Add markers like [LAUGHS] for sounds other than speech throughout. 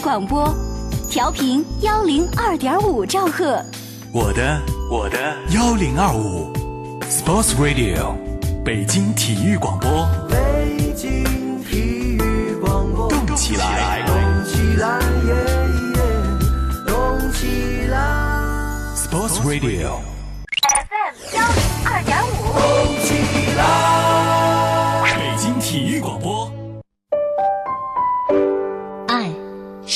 广播，调频幺零二点五兆赫。我的我的幺零二五，Sports Radio，北京体育广播。北京体育广播，动起来，动起来，耶耶，动起来，Sports Radio。FM 幺零二点五。动起来。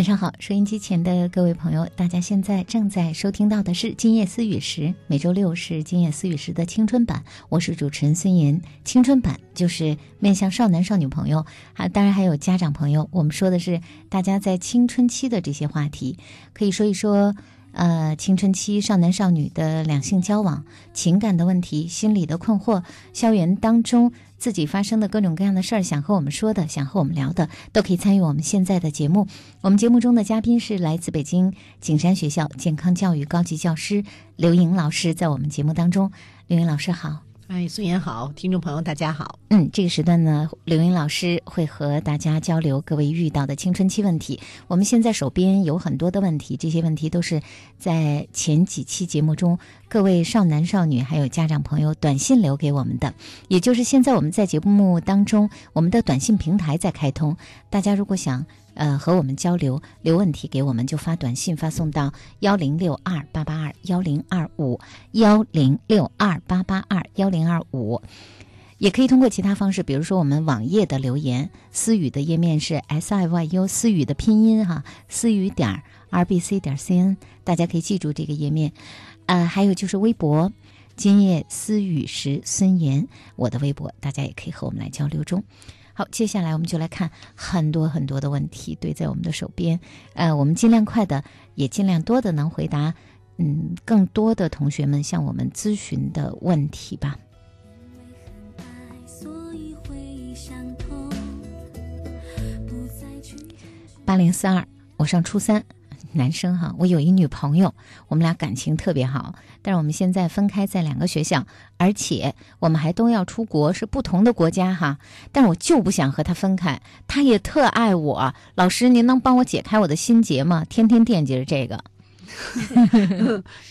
晚上好，收音机前的各位朋友，大家现在正在收听到的是《今夜思雨时》，每周六是《今夜思雨时》的青春版，我是主持人孙岩。青春版就是面向少男少女朋友，啊，当然还有家长朋友。我们说的是大家在青春期的这些话题，可以说一说。呃，青春期少男少女的两性交往、情感的问题、心理的困惑，校园当中自己发生的各种各样的事儿，想和我们说的，想和我们聊的，都可以参与我们现在的节目。我们节目中的嘉宾是来自北京景山学校健康教育高级教师刘莹老师，在我们节目当中，刘莹老师好。哎，孙岩好，听众朋友大家好。嗯，这个时段呢，刘英老师会和大家交流各位遇到的青春期问题。我们现在手边有很多的问题，这些问题都是在前几期节目中各位少男少女还有家长朋友短信留给我们的。也就是现在我们在节目当中，我们的短信平台在开通，大家如果想呃和我们交流留问题给我们，就发短信发送到幺零六二八八二幺零二五幺零六二八八二幺零二五。也可以通过其他方式，比如说我们网页的留言，思语的页面是 s i y u 思语的拼音哈，思语点 r b c 点 c n，大家可以记住这个页面。呃，还有就是微博，今夜思语时孙岩，我的微博，大家也可以和我们来交流中。好，接下来我们就来看很多很多的问题堆在我们的手边，呃，我们尽量快的，也尽量多的能回答，嗯，更多的同学们向我们咨询的问题吧。所以会伤痛，不再去八零四二，我上初三，男生哈，我有一女朋友，我们俩感情特别好，但是我们现在分开在两个学校，而且我们还都要出国，是不同的国家哈。但我就不想和他分开，他也特爱我。老师，您能帮我解开我的心结吗？天天惦记着这个。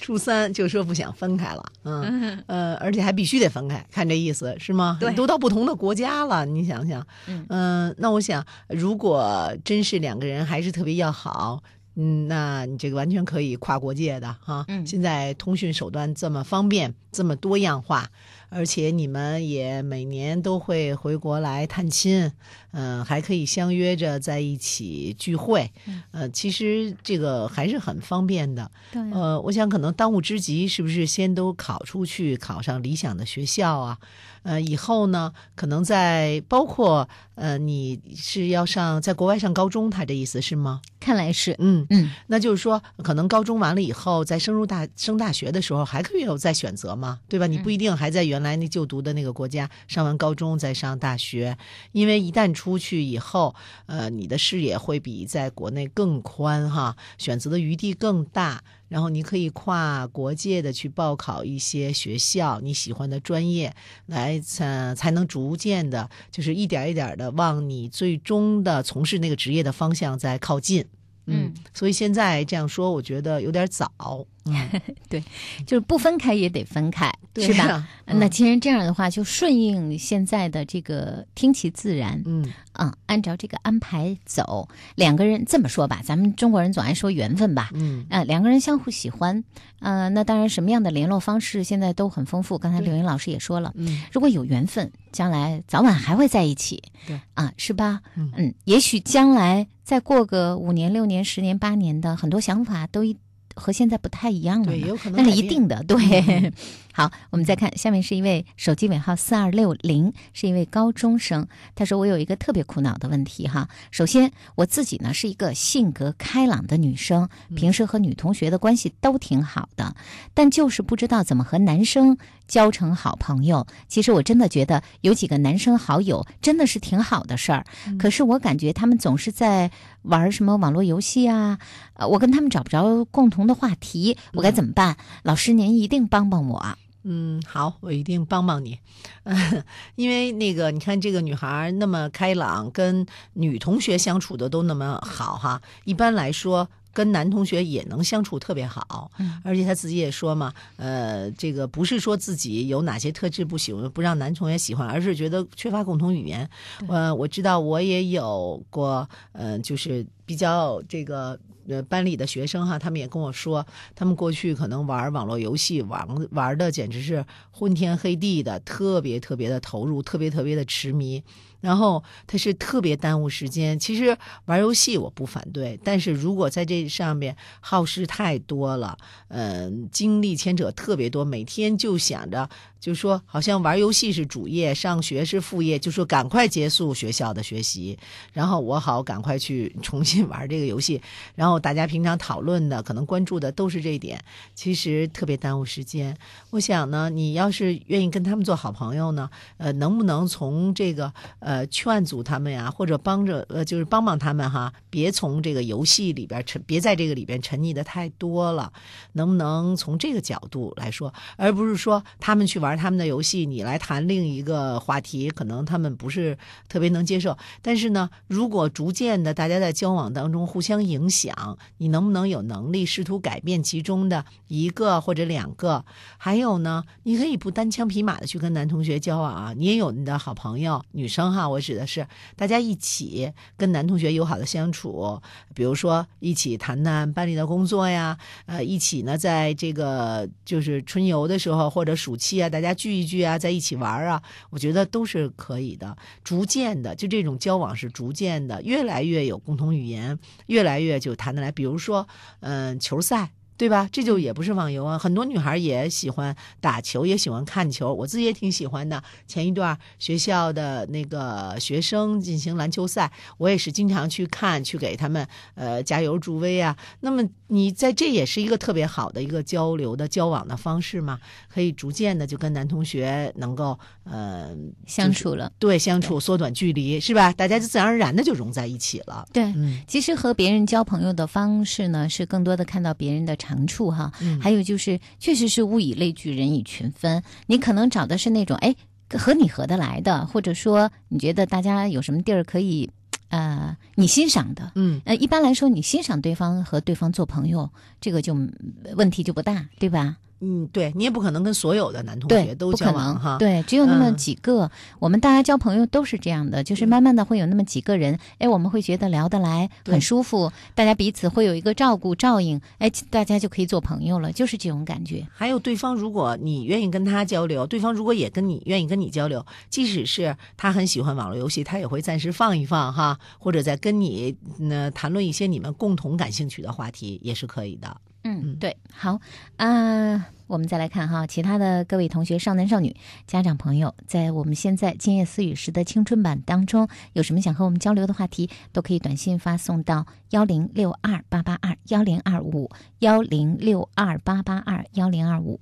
初三就说不想分开了，嗯 [LAUGHS] 呃，而且还必须得分开，看这意思是吗？对都到不同的国家了，你想想，嗯呃那我想，如果真是两个人还是特别要好。嗯，那你这个完全可以跨国界的哈。嗯现在通讯手段这么方便，这么多样化，而且你们也每年都会回国来探亲，嗯、还可以相约着在一起聚会，呃，其实这个还是很方便的。对呃，我想可能当务之急是不是先都考出去，考上理想的学校啊？呃，以后呢，可能在包括呃，你是要上在国外上高中，他这意思是吗？看来是，嗯，嗯，那就是说，可能高中完了以后，在升入大升大学的时候，还可以有再选择嘛，对吧？你不一定还在原来那就读的那个国家上完高中再上大学，因为一旦出去以后，呃，你的视野会比在国内更宽哈，选择的余地更大。然后你可以跨国界的去报考一些学校你喜欢的专业，来才才能逐渐的，就是一点一点的往你最终的从事那个职业的方向在靠近。嗯，所以现在这样说，我觉得有点早。嗯，[LAUGHS] 就是不分开也得分开，对是吧？嗯那既然这样的话，就顺应现在的这个听其自然，嗯啊，按照这个安排走。两个人这么说吧，咱们中国人总爱说缘分吧，嗯呃，两个人相互喜欢，呃，那当然什么样的联络方式现在都很丰富。刚才刘云老师也说了，嗯如果有缘分，将来早晚还会在一起，对啊，是吧？嗯也许将来再过个五年、六年、十年、八年的，很多想法都一和现在不太一样了。对，也有可能那是一定的，对。嗯好，我们再看，下面是一位手机尾号四二六零，是一位高中生。他说：“我有一个特别苦恼的问题哈。首先，我自己呢是一个性格开朗的女生，平时和女同学的关系都挺好的，但就是不知道怎么和男生交成好朋友。其实我真的觉得有几个男生好友真的是挺好的事儿，可是我感觉他们总是在玩什么网络游戏啊，呃，我跟他们找不着共同的话题，我该怎么办？老师您一定帮帮我。嗯，好，我一定帮帮你。[LAUGHS] 因为那个，你看这个女孩那么开朗，跟女同学相处的都那么好哈。一般来说，跟男同学也能相处特别好。嗯而且她自己也说嘛，呃，这个不是说自己有哪些特质不喜欢，不让男同学喜欢，而是觉得缺乏共同语言。呃，我知道我也有过，呃，就是比较这个。呃，班里的学生哈，他们也跟我说，他们过去可能玩网络游戏，玩玩的简直是昏天黑地的，特别特别的投入，特别特别的痴迷。然后他是特别耽误时间。其实玩游戏我不反对，但是如果在这上面耗时太多了，嗯、精力牵扯特别多，每天就想着，就说好像玩游戏是主业，上学是副业，就说赶快结束学校的学习，然后我好赶快去 [LAUGHS] 重新玩这个游戏。然后大家平常讨论的，可能关注的都是这一点，其实特别耽误时间。我想呢，你要是愿意跟他们做好朋友呢，呃，能不能从这个呃劝阻他们呀，或者帮着呃就是帮帮他们哈，别从这个游戏里边沉，别在这个里边沉溺的太多了，能不能从这个角度来说，而不是说他们去玩玩他们的游戏，你来谈另一个话题，可能他们不是特别能接受。但是呢，如果逐渐的大家在交往当中互相影响，你能不能有能力试图改变其中的一个或者两个？还有呢，你可以不单枪匹马的去跟男同学交往啊，你也有你的好朋友，女生哈，我指的是大家一起跟男同学友好的相处，比如说一起谈谈班里的工作呀，呃，一起呢在这个就是春游的时候或者暑期啊，大大家聚一聚啊，在一起玩啊，我觉得都是可以的。逐渐的，就这种交往是逐渐的，越来越有共同语言，越来越就谈得来。比如说，嗯、球赛。对吧？这就也不是网游啊，很多女孩也喜欢打球，也喜欢看球。我自己也挺喜欢的。前一段学校的那个学生进行篮球赛，我也是经常去看，去给他们呃加油助威啊。那么你在这也是一个特别好的一个交流的交往的方式嘛，可以逐渐的就跟男同学能够呃相处了。对相处缩短距离是吧？大家就自然而然的就融在一起了。对，嗯其实和别人交朋友的方式呢，是更多的看到别人的长处哈。嗯还有就是，确实是物以类聚，人以群分。你可能找的是那种哎和你合得来的，或者说你觉得大家有什么地儿可以，呃，你欣赏的。嗯呃，一般来说，你欣赏对方和对方做朋友，这个就嗯问题就不大，对吧？嗯，对你也不可能跟所有的男同学，都交往哈。对，只有那么嗯几个。我们大家交朋友都是这样的，就是慢慢的会有那么几个人，哎，我们会觉得聊得来，很舒服，大家彼此会有一个照顾照应，哎，大家就可以做朋友了，就是这种感觉。还有对方，如果你愿意跟他交流，对方如果也跟你愿意跟你交流，即使是他很喜欢网络游戏，他也会暂时放一放哈，或者在跟你呢谈论一些你们共同感兴趣的话题，也是可以的。嗯，对，好啊、我们再来看哈，其他的各位同学、少男少女、家长朋友，在我们现在今夜思雨时的青春版当中，有什么想和我们交流的话题，都可以短信发送到幺零六二八八二幺零二五幺零六二八八二幺零二五。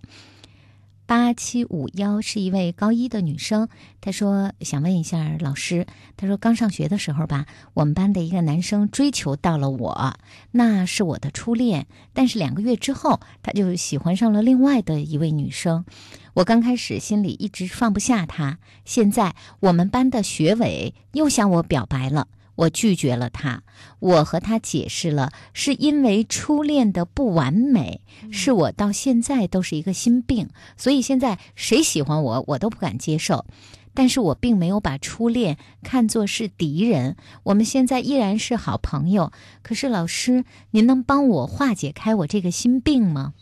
八七五幺是一位高一的女生，她说想问一下老师，她说刚上学的时候吧，我们班的一个男生追求到了我，那是我的初恋，但是两个月之后，他就喜欢上了另外的一位女生。我刚开始心里一直放不下他，现在我们班的学委又向我表白了，我拒绝了他。我和他解释了，是因为初恋的不完美，是我到现在都是一个心病，所以现在谁喜欢我，我都不敢接受。但是我并没有把初恋看作是敌人，我们现在依然是好朋友。可是老师，您能帮我化解开我这个心病吗？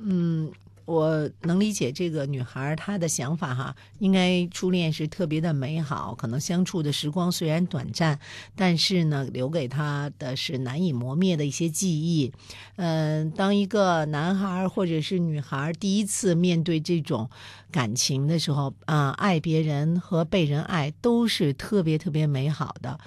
嗯，我能理解这个女孩她的想法哈，应该初恋是特别的美好，可能相处的时光虽然短暂，但是呢，留给她的是难以磨灭的一些记忆。嗯、当一个男孩或者是女孩第一次面对这种感情的时候，啊、爱别人和被人爱都是特别特别美好的。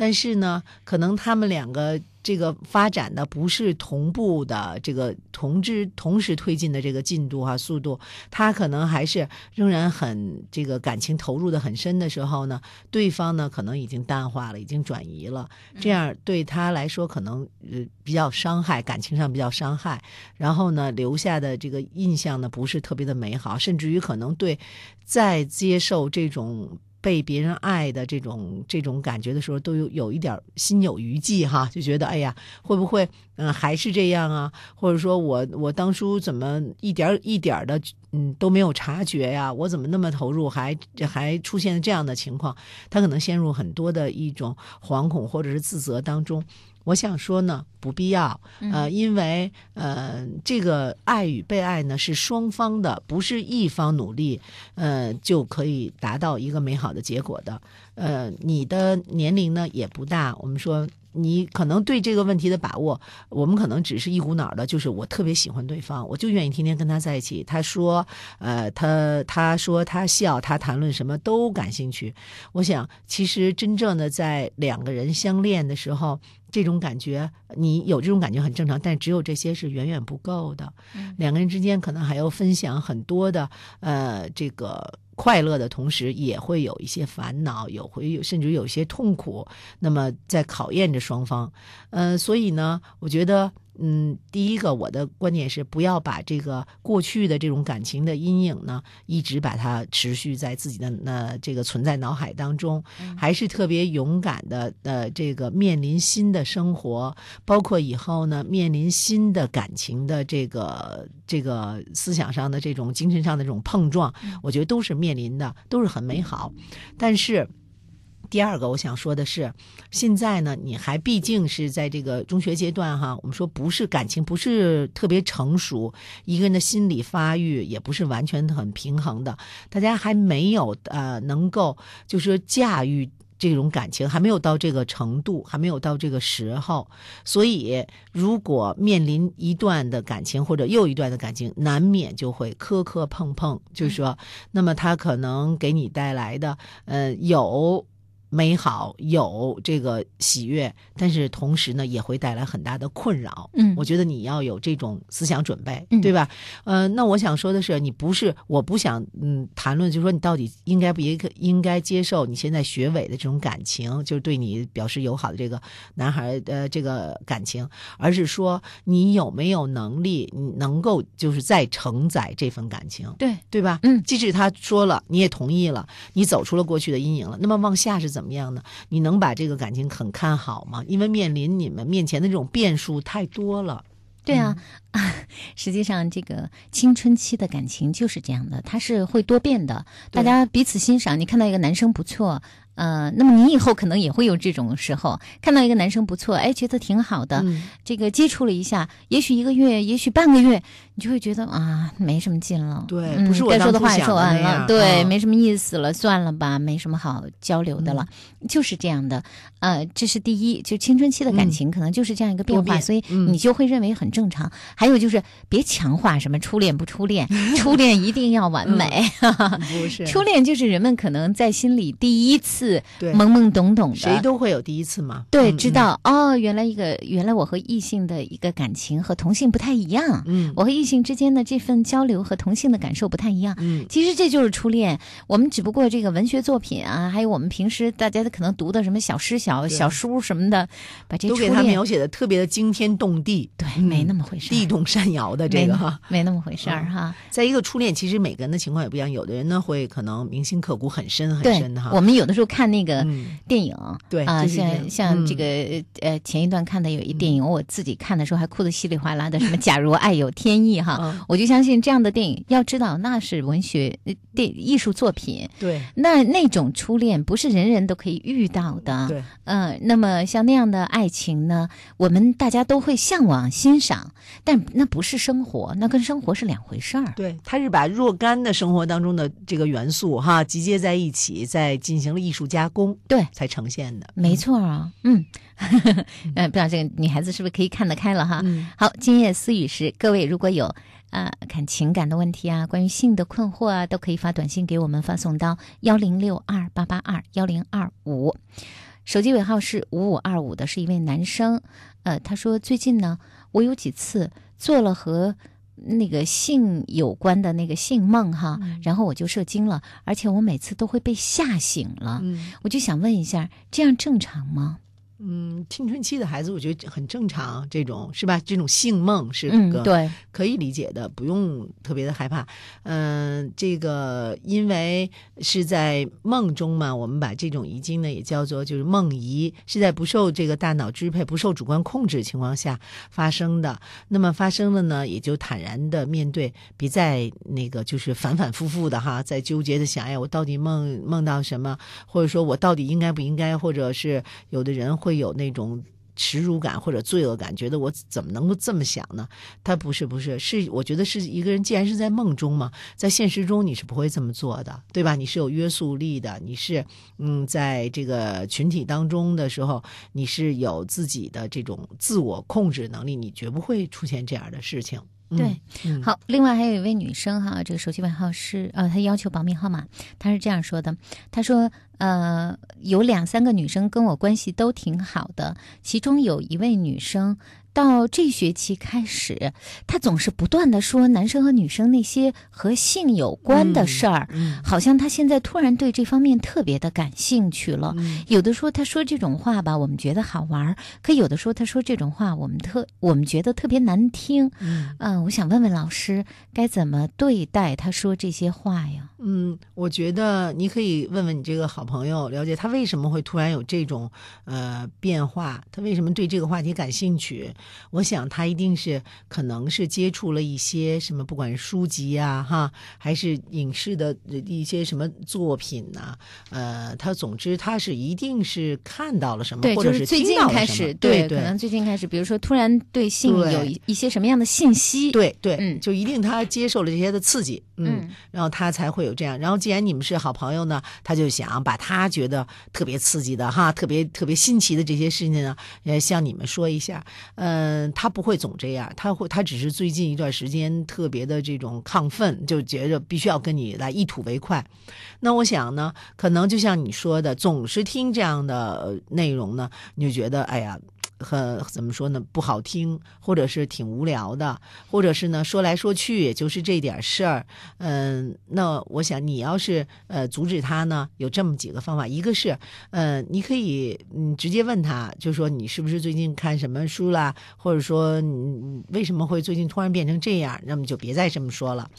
但是呢，可能他们两个这个发展的不是同步的，这个同之同时推进的这个进度哈、速度，他可能还是仍然很这个感情投入的很深的时候呢，对方呢可能已经淡化了，已经转移了，这样对他来说可能呃比较伤害，感情上比较伤害，然后呢留下的这个印象呢不是特别的美好，甚至于可能对再接受这种。被别人爱的这种这种感觉的时候，都有有一点心有余悸哈，就觉得哎呀，会不会嗯、还是这样啊？或者说我我当初怎么一点一点的嗯都没有察觉呀？我怎么那么投入，还还出现这样的情况？他可能陷入很多的一种惶恐或者是自责当中。我想说呢，不必要，呃，因为呃，这个爱与被爱呢是双方的，不是一方努力，呃，就可以达到一个美好的结果的。呃，你的年龄呢也不大，我们说你可能对这个问题的把握，我们可能只是一股脑儿的，就是我特别喜欢对方，我就愿意天天跟他在一起。他说，呃，他他说他笑，他谈论什么都感兴趣。我想，其实真正的在两个人相恋的时候，这种感觉，你有这种感觉很正常，但只有这些是远远不够的。两个人之间可能还要分享很多的，呃，这个快乐的同时，也会有一些烦恼，有会有甚至有一些痛苦。那么在考验着双方，呃，所以呢，我觉得。嗯，第一个我的观点是，不要把这个过去的这种感情的阴影呢，一直把它持续在自己的那这个存在脑海当中，还是特别勇敢的呃，这个面临新的生活，包括以后呢面临新的感情的这个这个思想上的这种精神上的这种碰撞，我觉得都是面临的，都是很美好，但是。第二个，我想说的是，现在呢，你还毕竟是在这个中学阶段哈，我们说不是感情不是特别成熟，一个人的心理发育也不是完全很平衡的，大家还没有呃能够就是说驾驭。这种感情还没有到这个程度，还没有到这个时候，所以如果面临一段的感情或者又一段的感情，难免就会磕磕碰碰。就是说，那么他可能给你带来的，呃，有美好，有这个喜悦，但是同时呢，也会带来很大的困扰。嗯我觉得你要有这种思想准备，嗯对吧？呃，那我想说的是，你不是，我不想嗯谈论，就是说你到底应该不应该应该接受你现在学委的这种感情，就是对你表示友好的这个男孩的这个感情，而是说你有没有能力，你能够就是再承载这份感情。对，对吧？嗯即使他说了，你也同意了，你走出了过去的阴影了，那么往下是怎么样呢？你能把这个感情很看好吗？因为面临你们面前的这种变数太多了。对啊，[LAUGHS] 实际上这个青春期的感情就是这样的，它是会多变的。大家彼此欣赏，你看到一个男生不错，呃，那么你以后可能也会有这种时候，看到一个男生不错，哎，觉得挺好的，嗯这个接触了一下，也许一个月，也许半个月，你就会觉得啊，没什么劲了。对嗯不是我该说的话也说完了，对，嗯没什么意思了，算了吧，没什么好交流的了，就是这样的。呃，这是第一，就青春期的感嗯情可能就是这样一个变化，所以嗯你就会认为很正常。还有就是别强化什么初恋不初恋，[LAUGHS] 初恋一定要完美。不是 [LAUGHS] 初恋就是人们可能在心里第一次对懵懵懂懂的，谁都会有第一次嘛。对，嗯知。道哦，原来一个原来我和异性的一个感情和同性不太一样，嗯我和异性之间的这份交流和同性的感受不太一样。嗯其实这就是初恋，我们只不过这个文学作品啊，还有我们平时大家可能读的什么小诗、小对小书什么的，把这都给他描写的特别的惊天动地，对，嗯没那么回事，地动山摇的这个哈。[LAUGHS] 没那么回事哈。在一个初恋，其实每个人的情况也不一样，有的人呢会可能铭心刻骨很深很对深哈。我们有的时候看看那个嗯。电影，对啊，像像这嗯。个呃前一段看的有一电影，我自己看的时候还哭得稀里哗啦的，什么“假如爱有天意”哈，嗯。我就相信这样的电影，要知道那是文学呃电艺术作品，对。那那种初恋不是人人都可以遇到的，对，嗯、那么像那样的爱情呢，我们大家都会向往欣赏，但那不是生活，那跟生活是两回事儿。对，他是把若干的生活当中的这个元素哈集结在一起，在进行了艺术加工，对才呈现的。没错啊，嗯，呃，[LAUGHS] 不知道这个女孩子是不是可以看得开了哈？嗯好，今夜思雨时，各位如果有啊、看情感的问题啊，关于性的困惑啊，都可以发短信给我们，发送到幺零六二八八二幺零二五，手机尾号是五五二五的，是一位男生。呃，他说最近呢，我有几次做了和那个性有关的那个性梦哈，然后我就射精了，而且我每次都会被吓醒了。嗯我就想问一下，这样正常吗？嗯，青春期的孩子我觉得很正常，这种是吧？这种性梦是个，嗯对，可以理解的，不用特别的害怕。嗯、这个因为是在梦中嘛，我们把这种遗精呢也叫做就是梦遗，是在不受这个大脑支配、不受主观控制的情况下发生的。那么发生了呢，也就坦然的面对，别再那个就是反反复复的哈，在纠结的想，哎，我到底梦梦到什么，或者说我到底应该不应该，或者是有的人会会有那种。耻辱感或者罪恶感，觉得我怎么能够这么想呢？他不是，不是，是我觉得是一个人，既然是在梦中嘛，在现实中你是不会这么做的，对吧？你是有约束力的，你是嗯，在这个群体当中的时候，你是有自己的这种自我控制能力，你绝不会出现这样的事情。嗯对，嗯，好，另外还有一位女生哈，这个手机尾号是呃，她要求保密号码，她是这样说的，她说呃，有两三个女生跟我关系都挺好的，其中有一位女生。到这学期开始，他总是不断的说男生和女生那些和性有关的事儿，嗯好像他现在突然对这方面特别的感兴趣了。嗯有的说他说这种话吧，我们觉得好玩儿；可有的说他说这种话，我们特我们觉得特别难听。嗯嗯，我想问问老师，该怎么对待他说这些话呀？嗯，我觉得你可以问问你这个好朋友，了解他为什么会突然有这种呃变化，他为什么对这个话题感兴趣。我想他一定是可能是接触了一些什么，不管是书籍啊，哈，还是影视的一些什么作品呐、呃，他总之他是一定是看到了什么，对，或者是最近听到了什么开始，对可能最近开始，比如说突然对性有一一些什么样的信息，，对对，嗯就一定他接受了这些的刺激，嗯，嗯然后他才会有这样。然后既然你们是好朋友呢，他就想把他觉得特别刺激的哈，特别特别新奇的这些事情呢，呃，向你们说一下。嗯、他不会总这样，他会他只是最近一段时间特别的这种亢奋，就觉着必须要跟你来一吐为快。那我想呢，可能就像你说的，总是听这样的呃内容呢，你就觉得哎呀。很怎么说呢？不好听，或者是挺无聊的，或者是呢说来说去也就是这点事儿。嗯，那我想你要是呃阻止他呢，有这么几个方法，一个是呃你可以嗯直接问他，就说你是不是最近看什么书啦，或者说你你为什么会最近突然变成这样，那么就别再这么说了。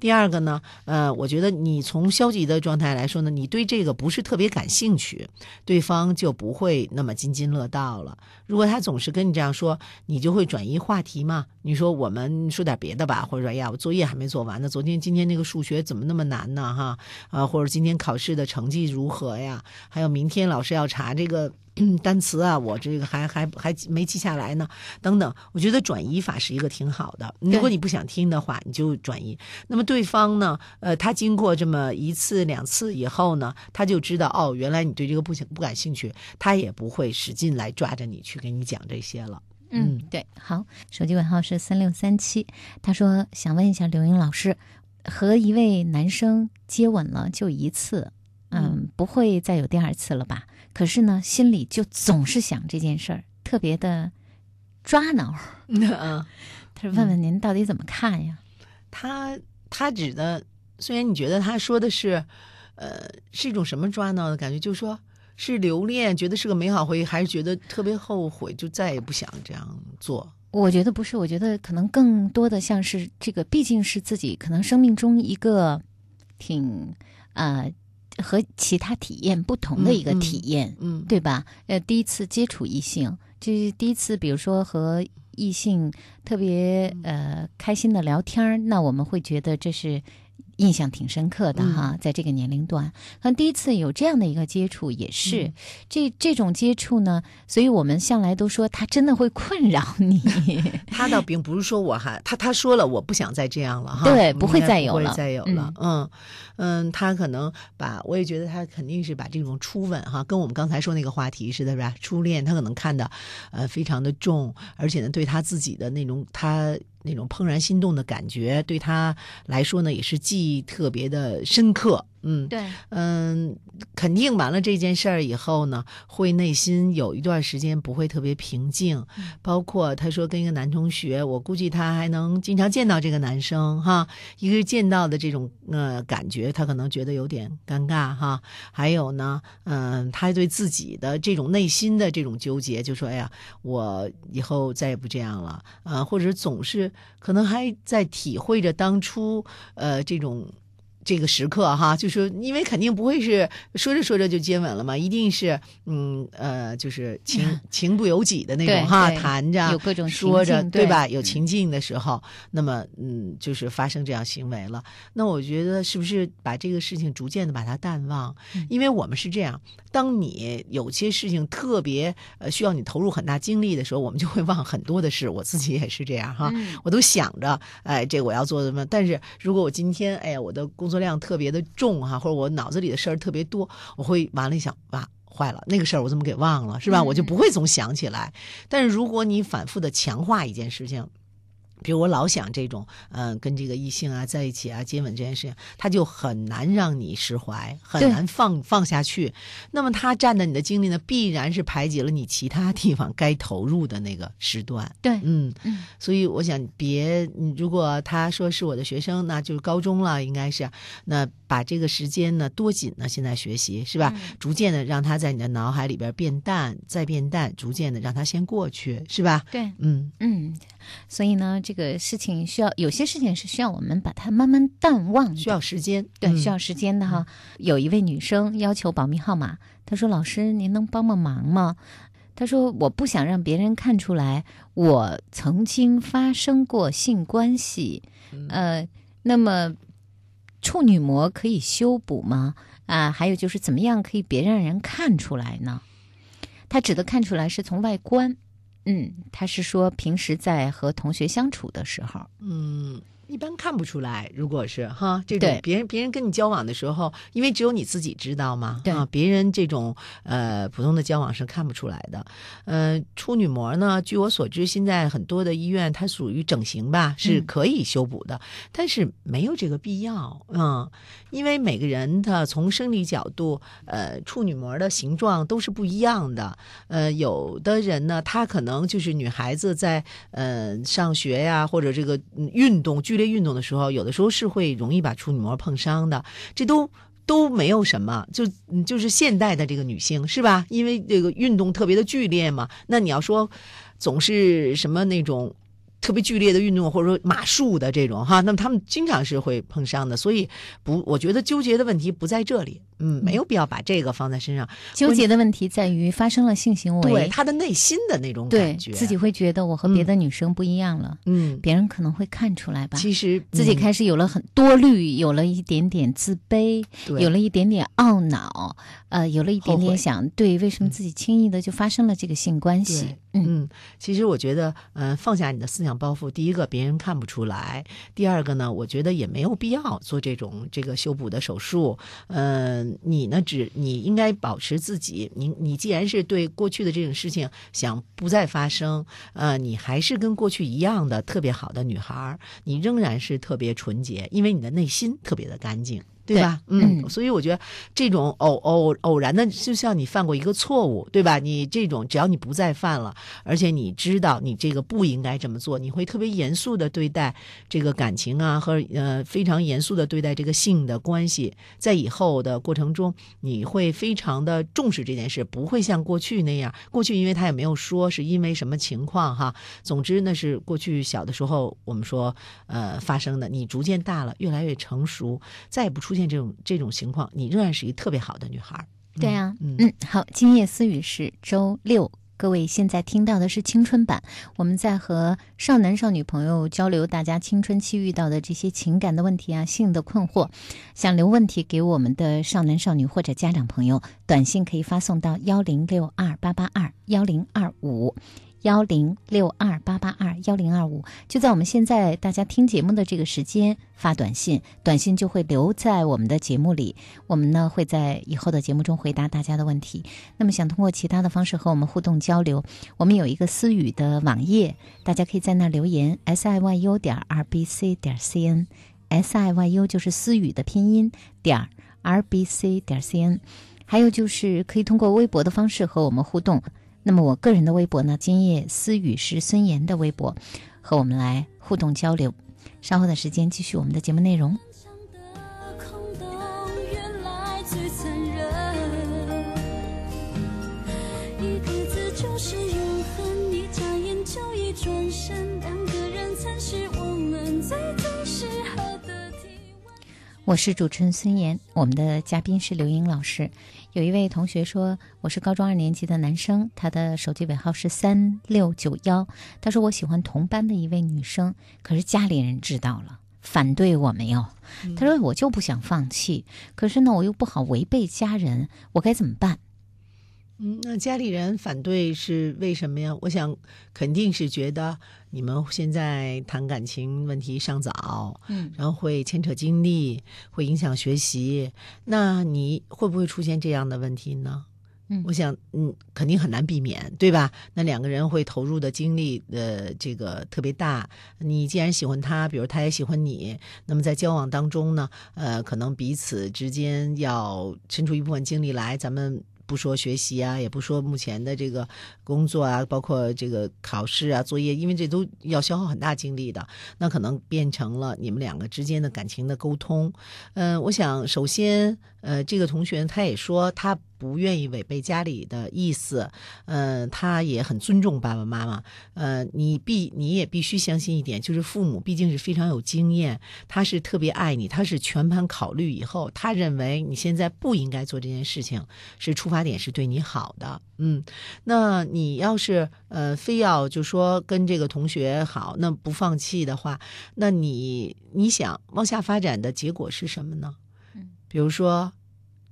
第二个呢，呃，我觉得你从消极的状态来说呢，你对这个不是特别感兴趣，对方就不会那么津津乐道了。如果他总是跟你这样说，你就会转移话题嘛。你说我们说点别的吧，或者说哎呀，我作业还没做完呢，昨天今天那个数学怎么那么难呢？哈啊，或者今天考试的成绩如何呀？还有明天老师要查这个。单词啊，我这个还还还没记下来呢，等等。我觉得转移法是一个挺好的。如果你不想听的话，你就转移。那么对方呢，呃，他经过这么一次两次以后呢，他就知道哦，原来你对这个不想不感兴趣，他也不会使劲来抓着你去给你讲这些了。嗯，对，好，手机尾号是三六三七，他说想问一下刘英老师，和一位男生接吻了就一次，嗯，不会再有第二次了吧？可是呢，心里就总是想这件事儿，特别的抓挠。嗯，他说：“问问您到底怎么看呀？”他他指的，虽然你觉得他说的是，呃，是一种什么抓挠的感觉，就是说是留恋，觉得是个美好回忆，还是觉得特别后悔，就再也不想这样做。我觉得不是，我觉得可能更多的像是这个，毕竟是自己可能生命中一个挺呃和其他体验不同的一个体验，嗯，对吧？呃，第一次接触异性，就是第一次，比如说和异性特别呃开心的聊天儿，那我们会觉得这是印象挺深刻的哈，在这个年龄段，可能第一次有这样的一个接触也是、嗯。这这种接触呢，所以我们向来都说他真的会困扰你，[LAUGHS] 他倒并不是说我还他他说了我不想再这样了哈，对不会再有了不会再有了。再有了，嗯。嗯，他可能把我也觉得他肯定是把这种初吻哈，跟我们刚才说那个话题似的，是吧？初恋他可能看的呃非常的重，而且呢对他自己的那种他。那种怦然心动的感觉，对他来说呢，也是记忆特别的深刻。嗯，对，嗯，肯定完了这件事儿以后呢，会内心有一段时间不会特别平静。包括他说跟一个男同学，我估计他还能经常见到这个男生哈，一个是见到的这种呃感觉，他可能觉得有点尴尬哈。还有呢，嗯、他对自己的这种内心的这种纠结，就说哎呀，我以后再也不这样了，呃，或者总是可能还在体会着当初呃这种。这个时刻哈，就是因为肯定不会是说着说着就接吻了嘛，一定是嗯呃，就是情 [LAUGHS] 情不由己的那种哈，谈着有各种说着对吧？有情境的时候，那么嗯，就是发生这样行为了。那我觉得是不是把这个事情逐渐的把它淡忘？因为我们是这样，当你有些事情特别呃需要你投入很大精力的时候，我们就会忘很多的事。我自己也是这样哈，我都想着哎，这我要做什么。但是如果我今天哎呀，我的工作量特别的重哈，或者我脑子里的事儿特别多，我会完了一想哇。坏了，那个事儿我怎么给忘了，是吧？我就不会总想起来。但是如果你反复的强化一件事情，比如我老想这种，嗯、跟这个异性啊在一起啊接吻这件事情，他就很难让你释怀，很难放放下去。那么他占的你的精力呢，必然是排挤了你其他地方该投入的那个时段。对，嗯，嗯所以我想别，嗯如果他说是我的学生，那就是高中了，应该是那把这个时间呢多紧呢，现在学习是吧？逐渐的让他在你的脑海里边变淡，再变淡，逐渐的让他先过去，是吧？对，嗯，嗯，所以呢，这个事情需要有些事情是需要我们把它慢慢淡忘，需要时间，对，嗯需要时间的哈。有一位女生要求保密号码，她说：“老师，您能帮帮忙吗？”她说：“我不想让别人看出来我曾经发生过性关系，呃，那么处女膜可以修补吗？啊，还有就是怎么样可以别让人看出来呢？”她指的看出来是从外观，嗯，他是说平时在和同学相处的时候，嗯，一般看不出来。如果是哈，这种别人别人跟你交往的时候，因为只有你自己知道嘛，啊，别人这种呃普通的交往是看不出来的。呃，处女膜呢，据我所知，现在很多的医院它属于整形吧，是嗯可以修补的，但是没有这个必要，嗯，因为每个人的从生理角度，呃，处女膜的形状都是不一样的。呃，有的人呢，她可能就是女孩子在呃上学呀，或者这个嗯运动剧烈运动的时候，有的时候是会容易把处女膜碰伤的，这都。都没有什么，就就是现代的这个女性是吧？因为这个运动特别的剧烈嘛，那你要说总是什么那种特别剧烈的运动，或者说马术的这种哈，那么他们经常是会碰伤的，所以不，我觉得纠结的问题不在这里，嗯，没有必要把这个放在身上。纠结的问题在于发生了性行为，对他的内心的那种感觉，自己会觉得我和别的女生不一样了，嗯，别人可能会看出来吧。其实自己嗯开始有了很多虑，有了一点点自卑，有了一点点懊恼，呃，有了一点点想对为什么自己轻易的就发生了这个性关系？对？嗯，其实我觉得，嗯、放下你的思想包袱，第一个别人看不出来，第二个呢，我觉得也没有必要做这种这个修补的手术。嗯、你呢，只你应该保持自己，你你既然是对过去的这种事情想不再发生，呃，你还是跟过去一样的特别好的女孩，你仍然是特别纯洁，因为你的内心特别的干净。对吧？嗯，嗯所以我觉得这种偶偶偶然的，就像你犯过一个错误，对吧？你这种只要你不再犯了，而且你知道你这个不应该这么做，你会特别严肃的对待这个感情啊，和呃非常严肃的对待这个性的关系，在以后的过程中，你会非常的重视这件事，不会像过去那样。过去因为他也没有说是因为什么情况哈，总之那是过去小的时候我们说呃发生的。你逐渐大了，越来越成熟，再也不出现现这种这种情况，你仍然是一个特别好的女孩儿。对啊，嗯嗯，好，今夜私语是周六。各位现在听到的是青春版，我们在和少男少女朋友交流大家青春期遇到的这些情感的问题啊、性的困惑，想留问题给我们的少男少女或者家长朋友，短信可以发送到幺零六二八八二幺零二五。幺零六二八八二幺零二五，就在我们现在大家听节目的这个时间发短信，短信就会留在我们的节目里，我们呢会在以后的节目中回答大家的问题。那么想通过其他的方式和我们互动交流，我们有一个思语的网页，大家可以在那留言 s i y u 点 r b c 点 c n s i y u 就是思语的拼音点 r b c 点 c n，还有就是可以通过微博的方式和我们互动。那么我个人的微博呢，今夜思雨是孙岩的微博，和我们来互动交流。稍后的时间继续我们的节目内容。我是主持人孙岩，我们的嘉宾是刘英老师。有一位同学说我是高中二年级的男生，他的手机尾号是三六九幺。他说我喜欢同班的一位女生，可是家里人知道了，反对我没有。他说我就不想放弃，可是呢我又不好违背家人，我该怎么办？嗯，那家里人反对是为什么呀？我想肯定是觉得你们现在谈感情问题尚早，嗯然后会牵扯精力，会影响学习。那你会不会出现这样的问题呢？嗯我想，嗯，肯定很难避免，对吧？那两个人会投入的精力，呃，这个特别大。你既然喜欢他，比如他也喜欢你，那么在交往当中呢，呃，可能彼此之间要伸出一部分精力来，咱们。不说学习啊，也不说目前的这个工作啊，包括这个考试啊、作业，因为这都要消耗很大精力的。那可能变成了你们两个之间的感情的沟通。嗯、我想首先，呃，这个同学他也说他不愿意违背家里的意思，嗯、他也很尊重爸爸妈妈。呃，你必你也必须相信一点，就是父母毕竟是非常有经验，他是特别爱你，他是全盘考虑以后，他认为你现在不应该做这件事情，是出发点是对你好的。嗯，那你要是呃非要就说跟这个同学好，那不放弃的话，那你你想往下发展的结果是什么呢？比如说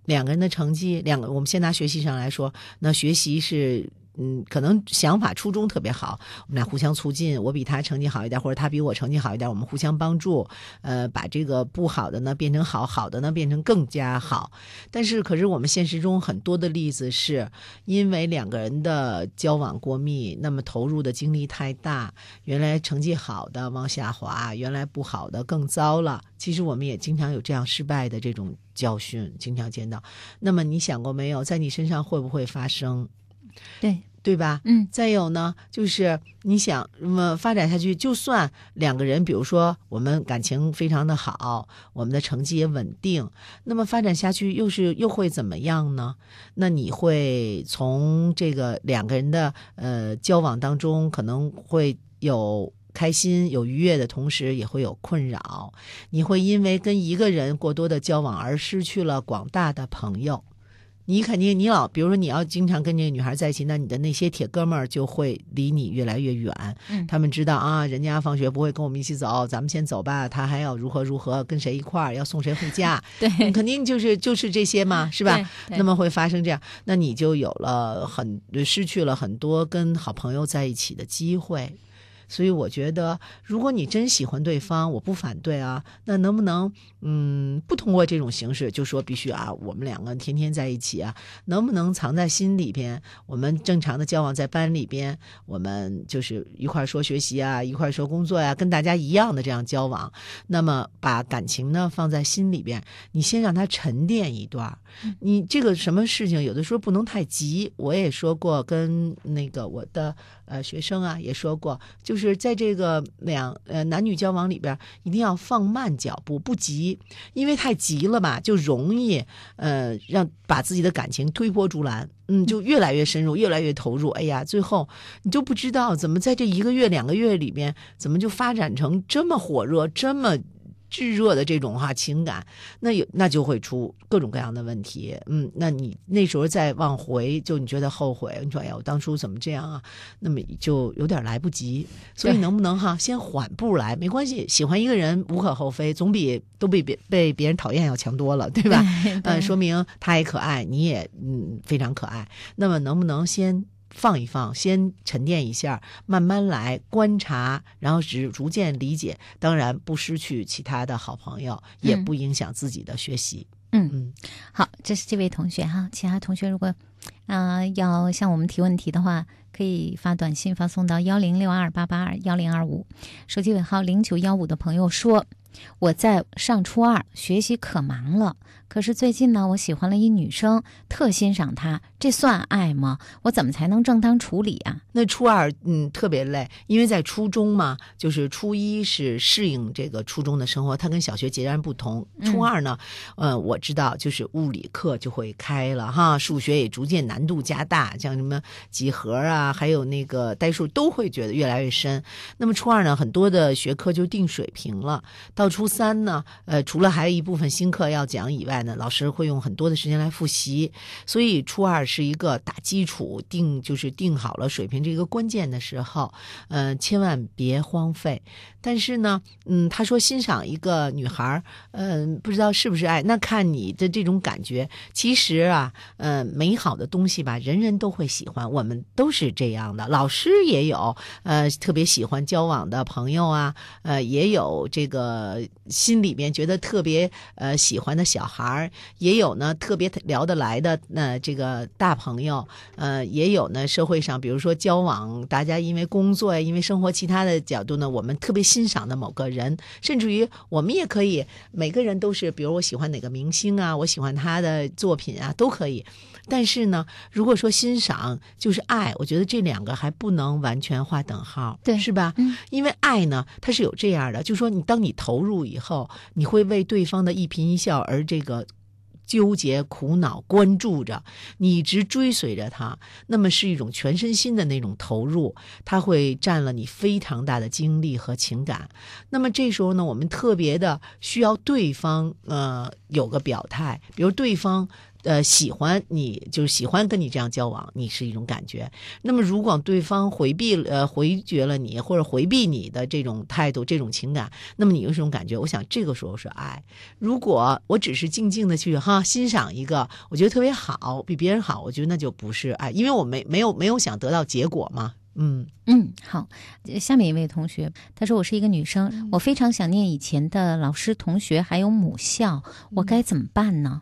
两个人的成绩，两个我们先拿学习上来说，那学习是。嗯，可能想法初衷特别好，我们俩互相促进，我比他成绩好一点，或者他比我成绩好一点，我们互相帮助，呃，把这个不好的呢变成好，好的呢变成更加好。但是，可是我们现实中很多的例子是因为两个人的交往过密，那么投入的精力太大，原来成绩好的往下滑，原来不好的更糟了。其实我们也经常有这样失败的这种教训，经常见到。那么你想过没有，在你身上会不会发生？对，对吧？嗯再有呢，就是你想，那么发展下去，就算两个人，比如说我们感情非常的好，我们的成绩也稳定，那么发展下去又是又会怎么样呢？那你会从这个两个人的呃交往当中，可能会有。开心有愉悦的同时，也会有困扰。你会因为跟一个人过多的交往而失去了广大的朋友。你肯定，你老，比如说你要经常跟这个女孩在一起，那你的那些铁哥们儿就会离你越来越远。嗯他们知道啊，人家放学不会跟我们一起走，咱们先走吧。他还要如何如何，跟谁一块儿，要送谁回家，[LAUGHS] 对，肯定就是就是这些嘛，是吧？那么会发生这样，那你就有了很失去了很多跟好朋友在一起的机会。所以我觉得，如果你真喜欢对方，我不反对啊。那能不能，嗯，不通过这种形式，就说必须啊，我们两个天天在一起啊？能不能藏在心里边？我们正常的交往在班里边，我们就是一块儿说学习啊，一块儿说工作呀、跟大家一样的这样交往。那么把感情呢放在心里边，你先让它沉淀一段儿。你这个什么事情，有的时候不能太急。我也说过，跟那个我的呃学生啊也说过，就就是在这个两呃男女交往里边，一定要放慢脚步，不急，因为太急了吧，就容易呃让把自己的感情推波助澜。嗯，就越来越深入，越来越投入。哎呀，最后你就不知道怎么在这一个月、两个月里边，怎么就发展成这么火热、这么炙热的这种哈情感，那有那就会出各种各样的问题。嗯，那你那时候再往回，就你觉得后悔，你说哎呀，我当初怎么这样啊？那么就有点来不及。所以能不能哈先缓步来？没关系，喜欢一个人无可厚非，总比都被别被别人讨厌要强多了，对吧？[LAUGHS] 嗯呃，说明他也可爱，你也嗯非常可爱。那么能不能先放一放，先沉淀一下，慢慢来观察，然后只逐渐理解。当然不失去其他的好朋友，也嗯不影响自己的学习。嗯嗯，好，这是这位同学哈。其他同学如果啊、要向我们提问题的话，可以发短信发送到幺零六二八八二幺零二五，手机尾号零九幺五的朋友说，我在上初二，学习可忙了。可是最近呢，我喜欢了一女生，特欣赏她，这算爱吗？我怎么才能正当处理啊？那初二嗯特别累，因为在初中嘛，就是初一是适应这个初中的生活，它跟小学截然不同。初二呢，呃，我知道就是物理课就会开了哈，数学也逐渐难度加大，像什么几何啊，还有那个代数都会觉得越来越深。那么初二呢，很多的学科就定水平了。到初三呢，呃，除了还有一部分新课要讲以外呢，老师会用很多的时间来复习。所以初二是一个打基础、定就是定好了水平这个关键的时候，呃，千万别荒废。但是呢，嗯，他说欣赏一个女孩，嗯、不知道是不是爱，那看你的这种感觉。其实啊，呃，美好的东西吧，人人都会喜欢，我们都是这样的。老师也有，呃，特别喜欢交往的朋友啊，呃，也有这个心里面觉得特别呃喜欢的小孩儿，也有呢特别聊得来的那、这个大朋友，呃，也有呢社会上比如说交往，大家因为工作呀，因为生活其他的角度呢，我们特别欣赏的某个人，甚至于我们也可以每个人都是，比如我喜欢哪个明星啊，我喜欢他的作品啊，都可以。但是呢，如果说欣赏就是爱，我觉得这两个还不能完全划等号，对是吧？嗯因为爱呢，它是有这样的，就是说你当你投入以后，你会为对方的一颦一笑而这个。纠结、苦恼、关注着，你一直追随着他，那么是一种全身心的那种投入，它会占了你非常大的精力和情感。那么这时候呢，我们特别的需要对方呃有个表态，比如对方。呃，喜欢你就是喜欢跟你这样交往，你是一种感觉。那么，如果对方回避呃回绝了你，或者回避你的这种态度、这种情感，那么你有这种感觉，我想这个时候是爱。如果我只是静静的去哈欣赏一个，我觉得特别好，比别人好，我觉得那就不是爱，因为我没没有没有想得到结果嘛。嗯，嗯，好。呃下面一位同学，他说：“我是一个女生，我非常想念以前的老师、同学，还有母校，我该怎么办呢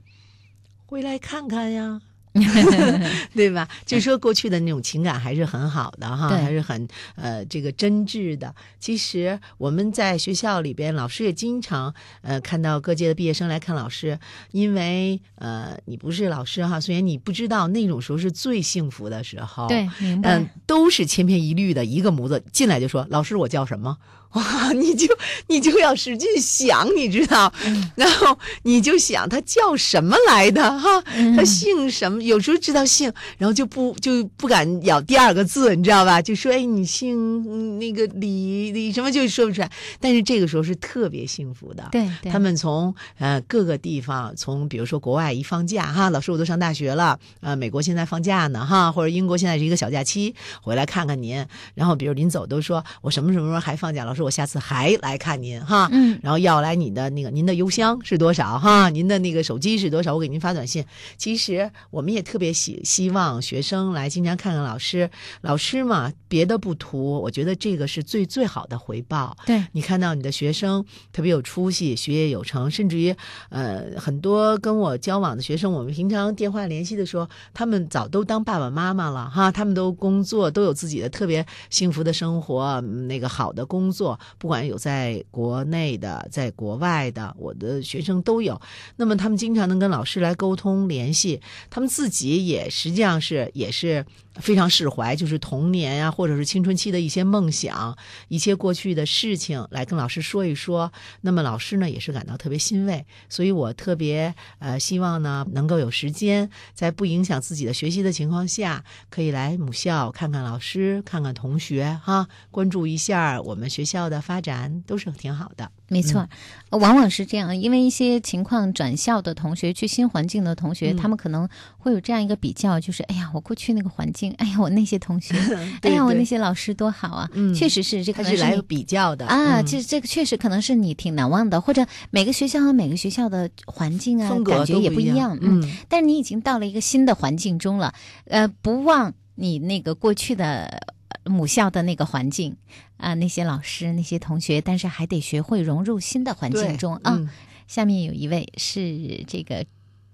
回来看看呀。[LAUGHS] 对吧？就说过去的那种情感还是很好的哈，还是很呃这个真挚的。其实我们在学校里边，老师也经常呃看到各界的毕业生来看老师，因为呃你不是老师哈，虽然你不知道那种时候是最幸福的时候。？”对，明白。嗯，都是千篇一律的一个模子，进来就说老师我叫什么？哇，[LAUGHS] 你就你就要使劲想，你知道，然后你就想他叫什么来的哈，他姓什么？有时候知道姓，然后就不就不敢咬第二个字，你知道吧？就说哎，你姓嗯那个李李什么，就说不出来。但是这个时候是特别幸福的，对对，他们从呃各个地方，从比如说国外一放假哈，老师我都上大学了，呃，美国现在放假呢哈，或者英国现在是一个小假期，回来看看您，然后比如临走都说我什么什么时候还放假，老师我下次还来看您哈，嗯。然后要来你的那个您的邮箱是多少哈，您的那个手机是多少，我给您发短信。其实我们也特别希希望学生来经常看看老师，老师嘛别的不图，我觉得这个是最最好的回报。对。你看到你的学生特别有出息，学业有成，甚至于呃很多跟我交往的学生，我们平常电话联系的时候，他们早都当爸爸妈妈了哈，他们都工作，都有自己的特别幸福的生活，嗯那个好的工作，不管有在国内的，在国外的，我的学生都有。那么他们经常能跟老师来沟通联系，他们自己也实际上是也是非常释怀，就是童年啊、或者是青春期的一些梦想，一些过去的事情来跟老师说一说。那么老师呢也是感到特别欣慰，所以我特别呃希望呢能够有时间，在不影响自己的学习的情况下，可以来母校看看老师，看看同学哈，关注一下我们学校校的发展都是挺好的。没错，呃往往是这样，因为一些情况转校的同学，去新环境的同学，嗯。他们可能会有这样一个比较，就是哎呀，我过去那个环境，哎呀，我那些同学，[LAUGHS] 哎对呀，我那些老师多好啊，嗯。确实是，这可它是来比较的啊，嗯。这这个确实可能是你挺难忘的，或者每个学校和每个学校的环境啊，风格感觉也不一样嗯但是你已经到了一个新的环境中了，呃，不忘你那个过去的呃母校的那个环境啊、那些老师、那些同学，但是还得学会融入新的环境中。啊。嗯。下面有一位是这个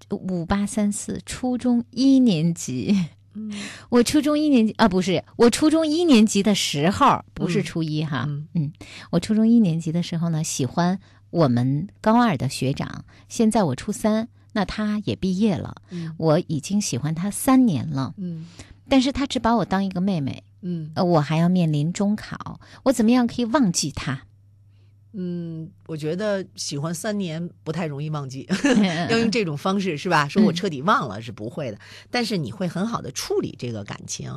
五八三四初中一年级。嗯。[LAUGHS] 我初中一年级啊，不是我初中一年级的时候，不是嗯初一哈，嗯。嗯，我初中一年级的时候呢，喜欢我们高二的学长，现在我初三，那他也毕业了，嗯。我已经喜欢他三年了，嗯。但是他只把我当一个妹妹，嗯呃，我还要面临中考，我怎么样可以忘记他？嗯，我觉得喜欢三年不太容易忘记，嗯 [LAUGHS] 要用这种方式是吧？说我彻底忘了是不会的，但是你会很好的处理这个感情。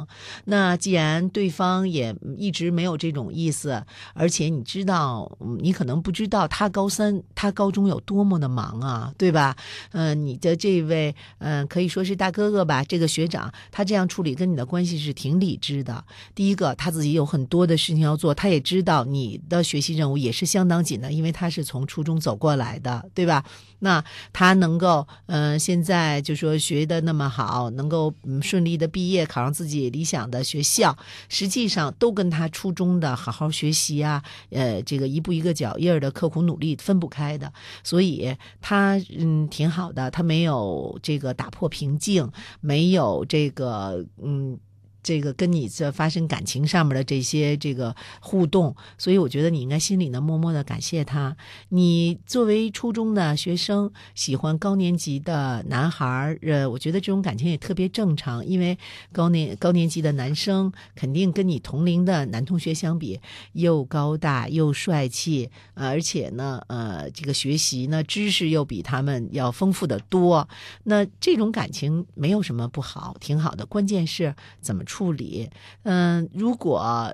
那既然对方也一直没有这种意思，而且你知道，嗯你可能不知道他高三、他高中有多么的忙啊，对吧？嗯、你的这位，嗯、可以说是大哥哥吧，这个学长，他这样处理跟你的关系是挺理智的。第一个，他自己有很多的事情要做，他也知道你的学习任务也是相相当紧的，因为他是从初中走过来的，对吧？那他能够，嗯、现在就说学的那么好，能够顺利的毕业，考上自己理想的学校，实际上都跟他初中的好好学习啊，呃，这个一步一个脚印的刻苦努力分不开的。所以他嗯挺好的，他没有这个打破平静，没有这个嗯。这个跟你这发生感情上面的这些这个互动，所以我觉得你应该心里呢默默的感谢他。你作为初中的学生，喜欢高年级的男孩儿，呃，我觉得这种感情也特别正常，因为高年高年级的男生肯定跟你同龄的男同学相比，又高大又帅气，呃而且呢，呃，这个学习呢知识又比他们要丰富的多。那这种感情没有什么不好，挺好的。关键是怎么处理。嗯、如果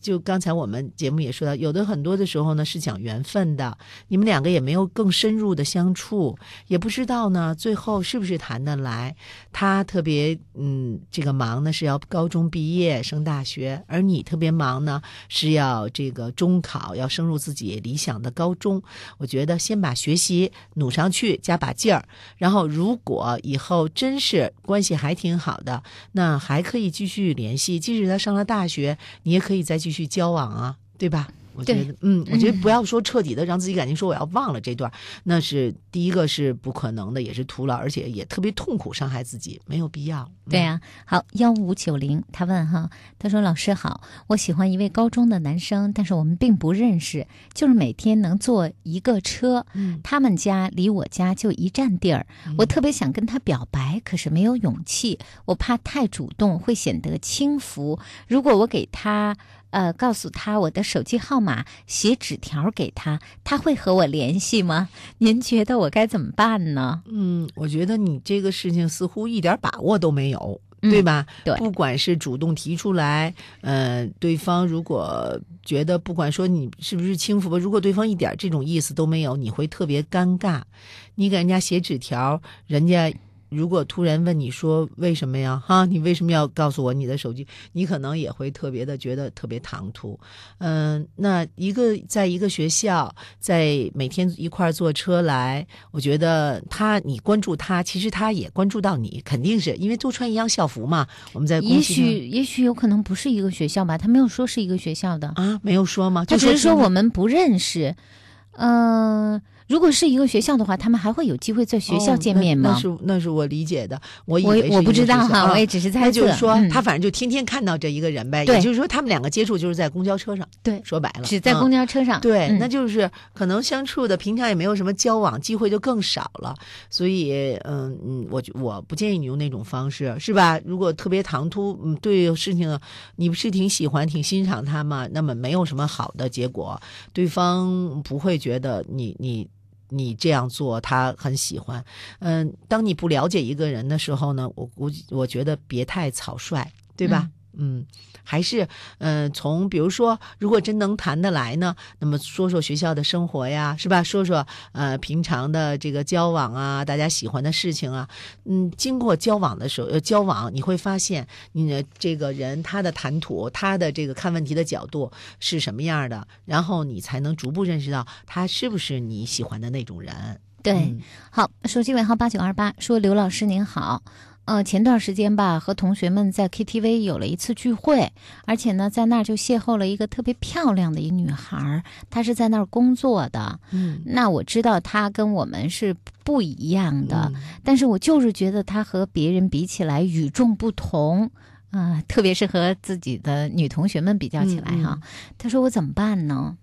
就刚才我们节目也说到，有的很多的时候呢是讲缘分的，你们两个也没有更深入的相处，也不知道呢最后是不是谈得来。他特别嗯这个忙呢是要高中毕业升大学，而你特别忙呢是要这个中考，要升入自己理想的高中。我觉得先把学习努上去，加把劲儿，然后如果以后真是关系还挺好的，那还可以继续联系。即使他上了大学，你也可以再去继续交往啊，对吧？我觉得，嗯，我觉得不要说彻底的让自己感情说我要忘了这段，那是第一个是不可能的，也是徒劳，而且也特别痛苦，伤害自己，没有必要。嗯。对啊，好幺五九零，他问哈，他说老师好，我喜欢一位高中的男生，但是我们并不认识，就是每天能坐一个车，嗯。他们家离我家就一站地儿，我特别想跟他表白，可是没有勇气，我怕太主动会显得轻浮，如果我给他。呃，告诉他我的手机号码，写纸条给他，他会和我联系吗？您觉得我该怎么办呢？嗯，我觉得你这个事情似乎一点把握都没有。嗯对吧？对不管是主动提出来，呃，对方如果觉得不管说你是不是轻浮吧，如果对方一点这种意思都没有，你会特别尴尬。你给人家写纸条，人家如果突然问你说为什么呀？哈，你为什么要告诉我你的手机？你可能也会特别的觉得特别唐突。嗯、那一个在一个学校，在每天一块儿坐车来，我觉得他你关注他，其实他也关注到你，肯定是因为都穿一样校服嘛。我们在公也许也许有可能不是一个学校吧，他没有说是一个学校的，啊没有说吗？他只是说我们不认识。嗯、如果是一个学校的话，他们还会有机会在学校哦见面吗？那那是那是我理解的，我以我为是我不知道哈，啊我也只是猜测。那就是说，嗯他反正就天天看到这一个人呗，对也就是说，他们两个接触就是在公交车上。对说白了，只在嗯公交车上。对，嗯那就是可能相处的平常也没有什么交往，机会就更少了。所以，嗯嗯，我觉我不建议你用那种方式，是吧？如果特别唐突，嗯，对事情你不是挺喜欢、挺欣赏他吗？那么没有什么好的结果，对方不会觉得你你。你这样做，他很喜欢。嗯，当你不了解一个人的时候呢，我估计我觉得别太草率，对吧？还是呃，从比如说，如果真能谈得来呢，那么说说学校的生活呀，是吧？说说呃平常的这个交往啊，大家喜欢的事情啊，嗯，经过交往的时候，呃，交往你会发现你的这个人他的谈吐，他的这个看问题的角度是什么样的，然后你才能逐步认识到他是不是你喜欢的那种人。对，嗯好，手机尾号八九二八说刘老师您好。呃，前段时间吧，和同学们在 KTV 有了一次聚会，而且呢，在那儿就邂逅了一个特别漂亮的一女孩，她是在那儿工作的。嗯那我知道她跟我们是不一样的，嗯但是我就是觉得她和别人比起来与众不同。啊、特别是和自己的女同学们比较起来哈，嗯她说我怎么办呢？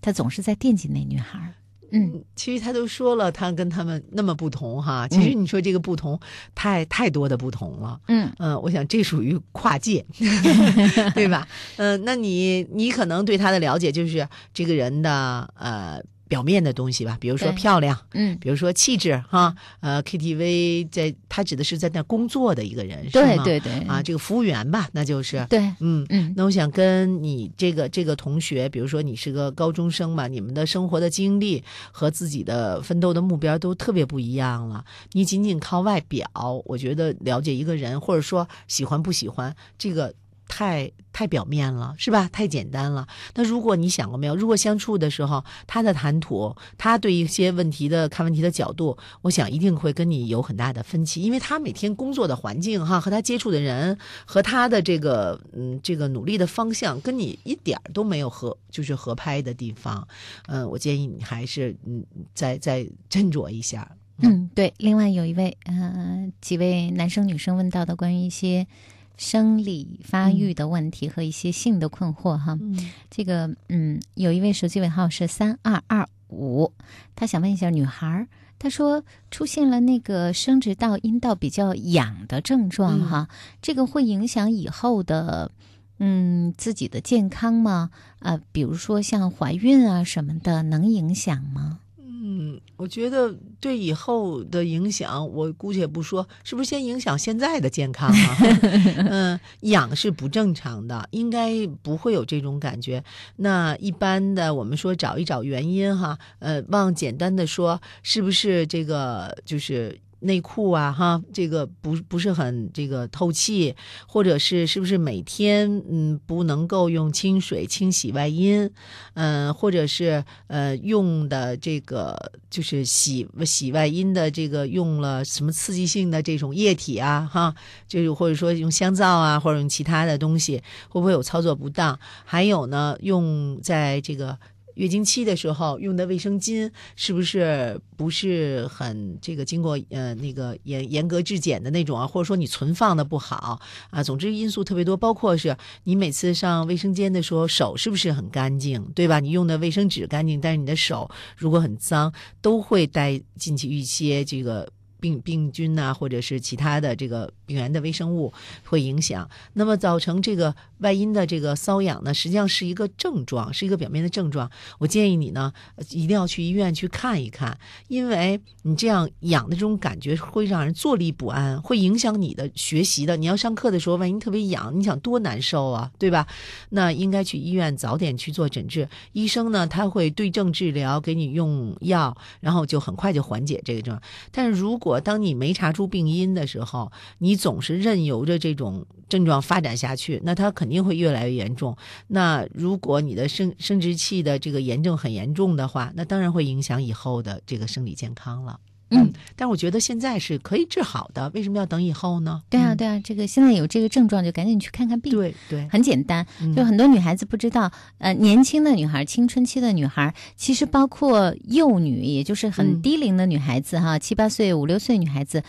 她总是在惦记那女孩儿。嗯，其实他都说了，他跟他们那么不同哈。其实你说这个不同，太太多的不同了。嗯嗯，我想这属于跨界，[LAUGHS] 对吧？嗯、那你你可能对他的了解就是这个人的呃表面的东西吧，比如说漂亮，嗯，比如说气质哈。呃，KTV 在他指的是在那工作的一个人，是吗对对对啊，这个服务员吧，那就是对，嗯。嗯那我想跟你这个这个同学，比如说你是个高中生嘛，你们的生活的经历和自己的奋斗的目标都特别不一样了。你仅仅靠外表，我觉得了解一个人，或者说喜欢不喜欢，这个太太表面了，是吧？太简单了。那如果你想过没有，如果相处的时候，他的谈吐，他对一些问题的看问题的角度，我想一定会跟你有很大的分歧，因为他每天工作的环境哈，和他接触的人，和他的这个嗯这个努力的方向，跟你一点儿都没有合就是合拍的地方。嗯，我建议你还是嗯再再斟酌一下。嗯，对。另外有一位呃几位男生女生问到的关于一些生理发育的问题和一些性的困惑哈，嗯这个嗯有一位手机尾号是三二二五，他想问一下女孩儿。他说出现了那个生殖道、阴道比较痒的症状嗯哈，这个会影响以后的嗯自己的健康吗？呃，比如说像怀孕啊什么的，能影响吗？嗯，我觉得对以后的影响，我姑且不说，是不是先影响现在的健康啊？[LAUGHS] 嗯，痒是不正常的，应该不会有这种感觉。那一般的，我们说找一找原因哈，呃，往简单的说，是不是这个就是。内裤啊，哈，这个不不是很这个透气，或者是是不是每天嗯不能够用清水清洗外阴，嗯、或者是呃用的这个就是洗洗外阴的这个用了什么刺激性的这种液体啊，哈，就是或者说用香皂啊，或者用其他的东西，会不会有操作不当？还有呢，用在这个。月经期的时候用的卫生巾是不是不是很这个经过呃那个严严格质检的那种啊？或者说你存放的不好啊？总之因素特别多，包括是你每次上卫生间的时候手是不是很干净，对吧？你用的卫生纸干净，但是你的手如果很脏，都会带进去一些这个。病病菌呐、或者是其他的这个病原的微生物会影响，那么造成这个外阴的这个瘙痒呢，实际上是一个症状，是一个表面的症状。我建议你呢，一定要去医院去看一看，因为你这样痒的这种感觉会让人坐立不安，会影响你的学习的。你要上课的时候，万一特别痒，你想多难受啊，对吧？那应该去医院早点去做诊治，医生呢他会对症治疗，给你用药，然后就很快就缓解这个症状。但是如果当你没查出病因的时候，你总是任由着这种症状发展下去，那它肯定会越来越严重。那如果你的生生殖器的这个炎症很严重的话，那当然会影响以后的这个生理健康了。嗯，但我觉得现在是可以治好的，为什么要等以后呢？对啊，嗯对啊，这个现在有这个症状就赶紧去看看病。对对，很简单，嗯就很多女孩子不知道，呃，年轻的女孩、青春期的女孩，其实包括幼女，也就是很嗯低龄的女孩子哈，七八岁、五六岁女孩子。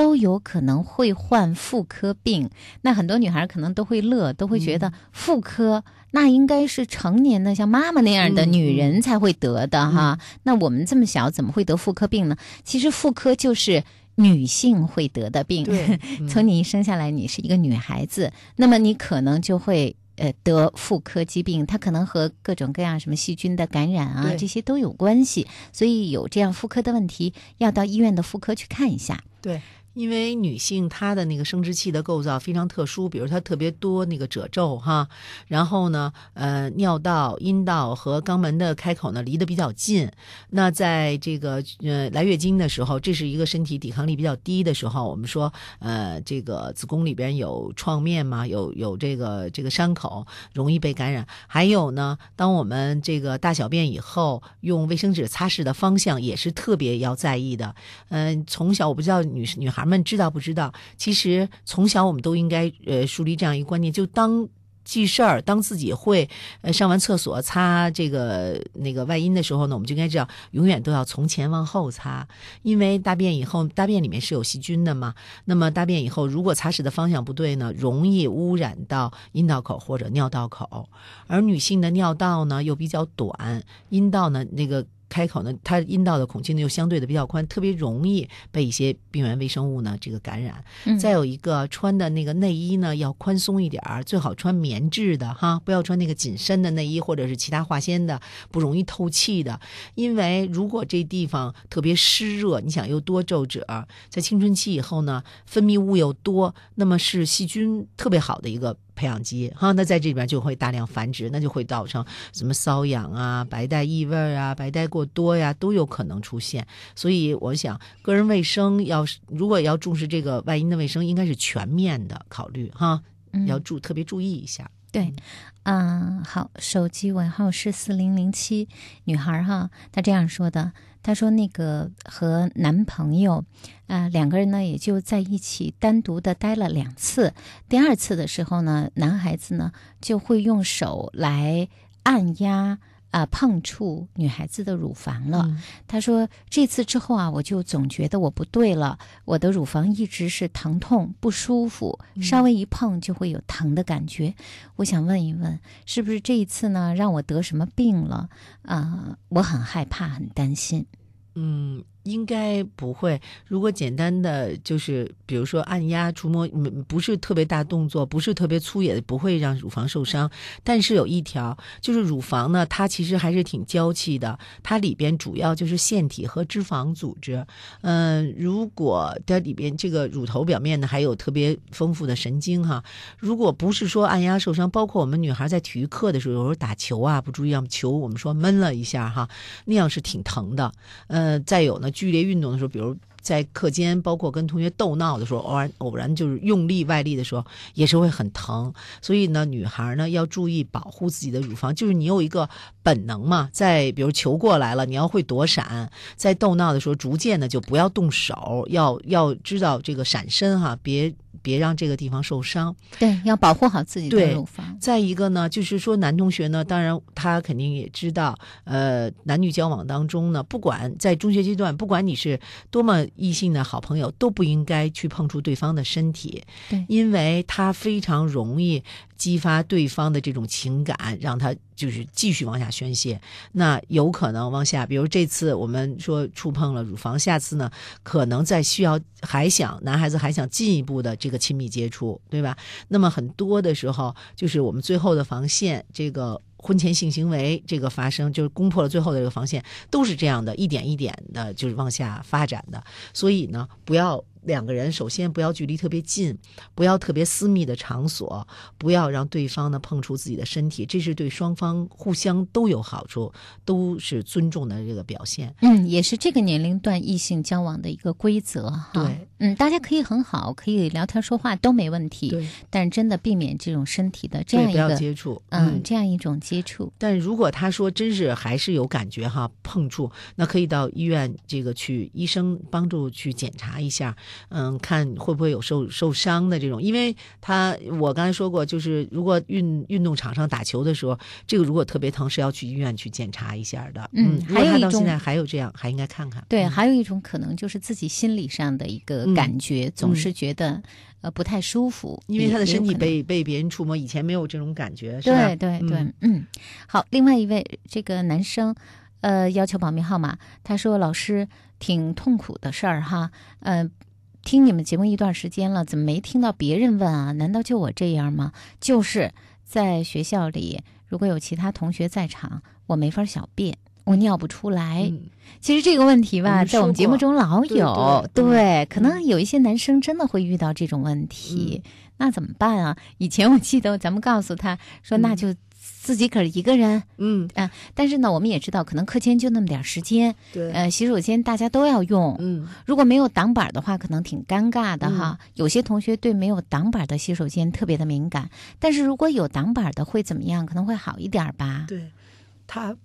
都有可能会患妇科病，那很多女孩可能都会乐，都会觉嗯得妇科、那应该是成年的像妈妈那样的嗯女人嗯才会得的哈。那我们这么小怎么会得妇科病呢？其实妇科就是女性会得的病。[LAUGHS] 从你一生下来，你是一个女孩子，那么你可能就会呃得妇科疾病，它可能和各种各样什么细菌的感染啊这些都有关系，所以有这样妇科的问题，要到医院的妇科去看一下。对，因为女性她的那个生殖器的构造非常特殊，比如她特别多那个褶皱哈，然后呢，呃，尿道、阴道和肛门的开口呢离得比较近。那在这个呃来月经的时候，这是一个身体抵抗力比较低的时候，我们说呃这个子宫里边有创面嘛，有有这个这个伤口，容易被感染。还有呢，当我们这个大小便以后，用卫生纸擦拭的方向也是特别要在意的。嗯、从小我不知道女女孩孩们知道不知道，其实从小我们都应该呃树立这样一个观念，就当。记事儿，当自己会呃上完厕所擦这个那个外阴的时候呢，我们就应该知道，永远都要从前往后擦，因为大便以后，大便里面是有细菌的嘛。那么大便以后，如果擦拭的方向不对呢，容易污染到阴道口或者尿道口。而女性的尿道呢又比较短，阴道呢那个。开口呢，它阴道的孔径呢又相对的比较宽，特别容易被一些病原微生物呢这个感染。嗯再有一个穿的那个内衣呢要宽松一点儿，最好穿棉质的哈，不要穿那个紧身的内衣或者是其他化纤的，不容易透气的。因为如果这地方特别湿热，你想又多皱褶，在青春期以后呢，分泌物又多，那么是细菌特别好的一个。培养基哈，那在这里边就会大量繁殖，那就会造成什么瘙痒啊、白带异味啊、白带过多呀，都有可能出现。所以我想，个人卫生要是如果要重视这个外阴的卫生，应该是全面的考虑哈，嗯。要注特别注意一下。对，嗯，好，手机尾号是四零零七，女孩哈，她这样说的，她说那个和男朋友，呃，两个人呢也就在一起单独的待了两次，第二次的时候呢，男孩子呢就会用手来按压。啊、碰触女孩子的乳房了。嗯她说这次之后啊，我就总觉得我不对了，我的乳房一直是疼痛不舒服，稍微一碰就会有疼的感觉。我想问一问，是不是这一次呢让我得什么病了？啊、我很害怕，很担心。嗯，应该不会。如果简单的就是，比如说按压、触摸，不是特别大动作，不是特别粗野的，不会让乳房受伤。但是有一条，就是乳房呢，它其实还是挺娇气的，它里边主要就是腺体和脂肪组织。嗯、如果它里边这个乳头表面呢还有特别丰富的神经哈，如果不是说按压受伤，包括我们女孩在体育课的时候，有时候打球啊不注意让球我们说闷了一下哈，那样是挺疼的。呃，再有呢，剧烈运动的时候，比如在课间，包括跟同学斗闹的时候，偶然偶然就是用力外力的时候，也是会很疼。所以呢，女孩呢要注意保护自己的乳房，就是你有一个本能嘛，在比如球过来了，你要会躲闪，在斗闹的时候，逐渐的就不要动手，要要知道这个闪身哈，别别让这个地方受伤。对，要保护好自己的对乳房。再一个呢，就是说男同学呢，当然他肯定也知道，呃，男女交往当中呢，不管在中学阶段，不管你是多么异性的好朋友，都不应该去碰触对方的身体，对因为他非常容易激发对方的这种情感，让他就是继续往下宣泄。那有可能往下，比如这次我们说触碰了乳房，下次呢，可能再需要还想男孩子还想进一步的这个亲密接触，对吧？那么很多的时候，就是我们最后的防线，这个婚前性行为这个发生，就是攻破了最后的这个防线，都是这样的，一点一点的，就是往下发展的。所以呢，不要两个人首先不要距离特别近，不要特别私密的场所，不要让对方呢碰触自己的身体，这是对双方互相都有好处，都是尊重的这个表现。嗯，也是这个年龄段异性交往的一个规则哈。对，嗯，大家可以很好，可以聊天说话都没问题，对，但是真的避免这种身体的这对不要样一个接触，嗯这样一种接触。但如果他说真是还是有感觉哈，碰触，那可以到医院这个去医生帮助去检查一下，嗯，看会不会有受受伤的这种，因为他我刚才说过，就是如果运运动场上打球的时候，这个如果特别疼是要去医院去检查一下的。嗯还有一种现在还有这样，还应该看看。对，嗯还有一种可能就是自己心理上的一个嗯感觉，总是觉得呃不太舒服，因为他的身体被被别人触摸，以前没有这种感觉，是吧？对对对，嗯嗯好，另外一位这个男生，呃，要求保密号码，他说老师挺痛苦的事儿哈，呃。听你们节目一段时间了，怎么没听到别人问啊？难道就我这样吗？就是在学校里，如果有其他同学在场，我没法小便，我尿不出来。嗯其实这个问题吧，我在我们节目中老有，对可能有一些男生真的会遇到这种问题，那怎么办啊？以前我记得咱们告诉他说，嗯那就自己可是一个人。嗯，啊、但是呢，我们也知道，可能课间就那么点儿时间，对，呃，洗手间大家都要用，嗯如果没有挡板儿的话，可能挺尴尬的哈。有些同学对没有挡板儿的洗手间特别的敏感，但是如果有挡板儿的会怎么样？可能会好一点儿吧。对，他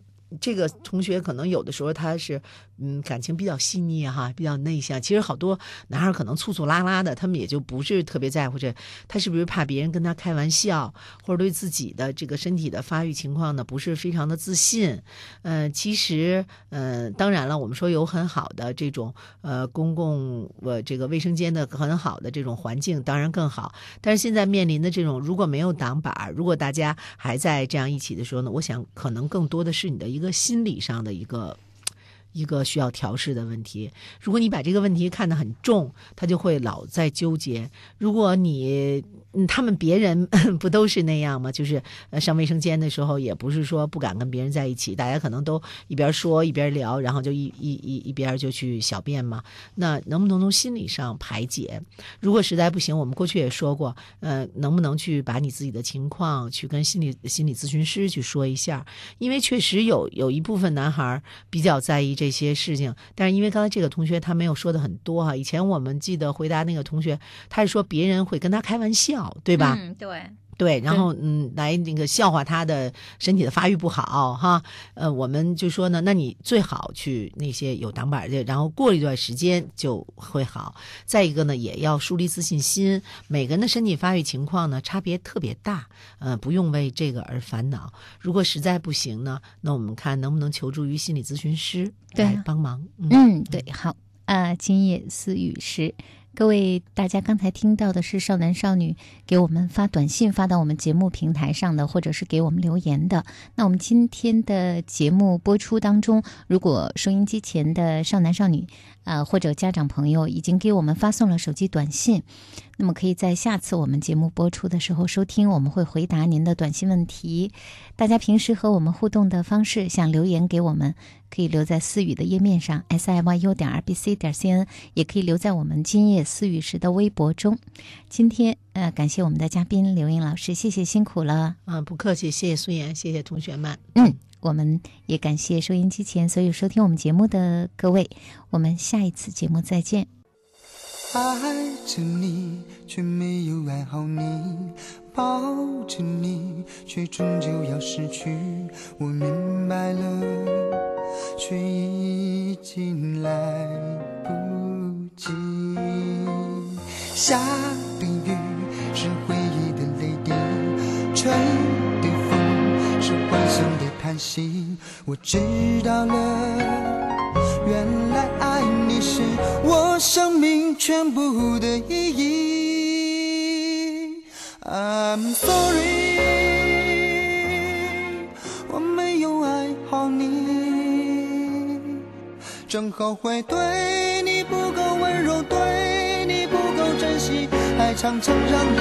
这个同学可能有的时候他是嗯感情比较细腻哈，比较内向。其实好多男孩可能粗粗拉拉的，他们也就不是特别在乎这，他是不是怕别人跟他开玩笑，或者对自己的这个身体的发育情况呢不是非常的自信？呃，其实呃，当然了，我们说有很好的这种呃公共呃这个卫生间的很好的这种环境，当然更好。但是现在面临的这种如果没有挡板，如果大家还在这样一起的时候呢，我想可能更多的是你的一个心理上的一个。一个需要调试的问题。如果你把这个问题看得很重，他就会老在纠结。如果你，他们别人 [LAUGHS] 不都是那样吗？就是，上卫生间的时候，也不是说不敢跟别人在一起，大家可能都一边说一边聊，然后就一一一一边就去小便嘛。那能不能从心理上排解？如果实在不行，我们过去也说过，呃，能不能去把你自己的情况去跟心理心理咨询师去说一下？因为确实有有一部分男孩比较在意这这些事情，但是因为刚才这个同学他没有说的很多哈、以前我们记得回答那个同学，他是说别人会跟他开玩笑，对吧？嗯，对。对，然后嗯，来那个笑话他的身体的发育不好哈，呃，我们就说呢，那你最好去那些有挡板的，然后过一段时间就会好。再一个呢，也要树立自信心。每个人的身体发育情况呢差别特别大，呃，不用为这个而烦恼。如果实在不行呢，那我们看能不能求助于心理咨询师来帮忙。嗯嗯，对，好，啊，今夜思雨时，各位大家刚才听到的是少男少女给我们发短信发到我们节目平台上的，或者是给我们留言的。那我们今天的节目播出当中，如果收音机前的少男少女，呃，或者家长朋友已经给我们发送了手机短信，那么可以在下次我们节目播出的时候收听，我们会回答您的短信问题。大家平时和我们互动的方式，想留言给我们，可以留在思雨的页面上 s i y u 点 r b c 点 c n，也可以留在我们今夜思雨时的微博中。今天呃，感谢我们的嘉宾刘英老师，谢谢辛苦了。啊，不客气，谢谢苏妍，谢谢同学们。嗯，我们也感谢收音机前所有收听我们节目的各位，我们下一次节目再见。爱着你，却没有爱好你；抱着你，却终究要失去。我明白了，却已经来不及。下的雨是回忆的泪滴，吹的风是幻想的叹息。我知道了。原来爱你是我生命全部的意义。I'm sorry，我没有爱好你，正后悔对你不够温柔，对你不够珍惜，还常常让你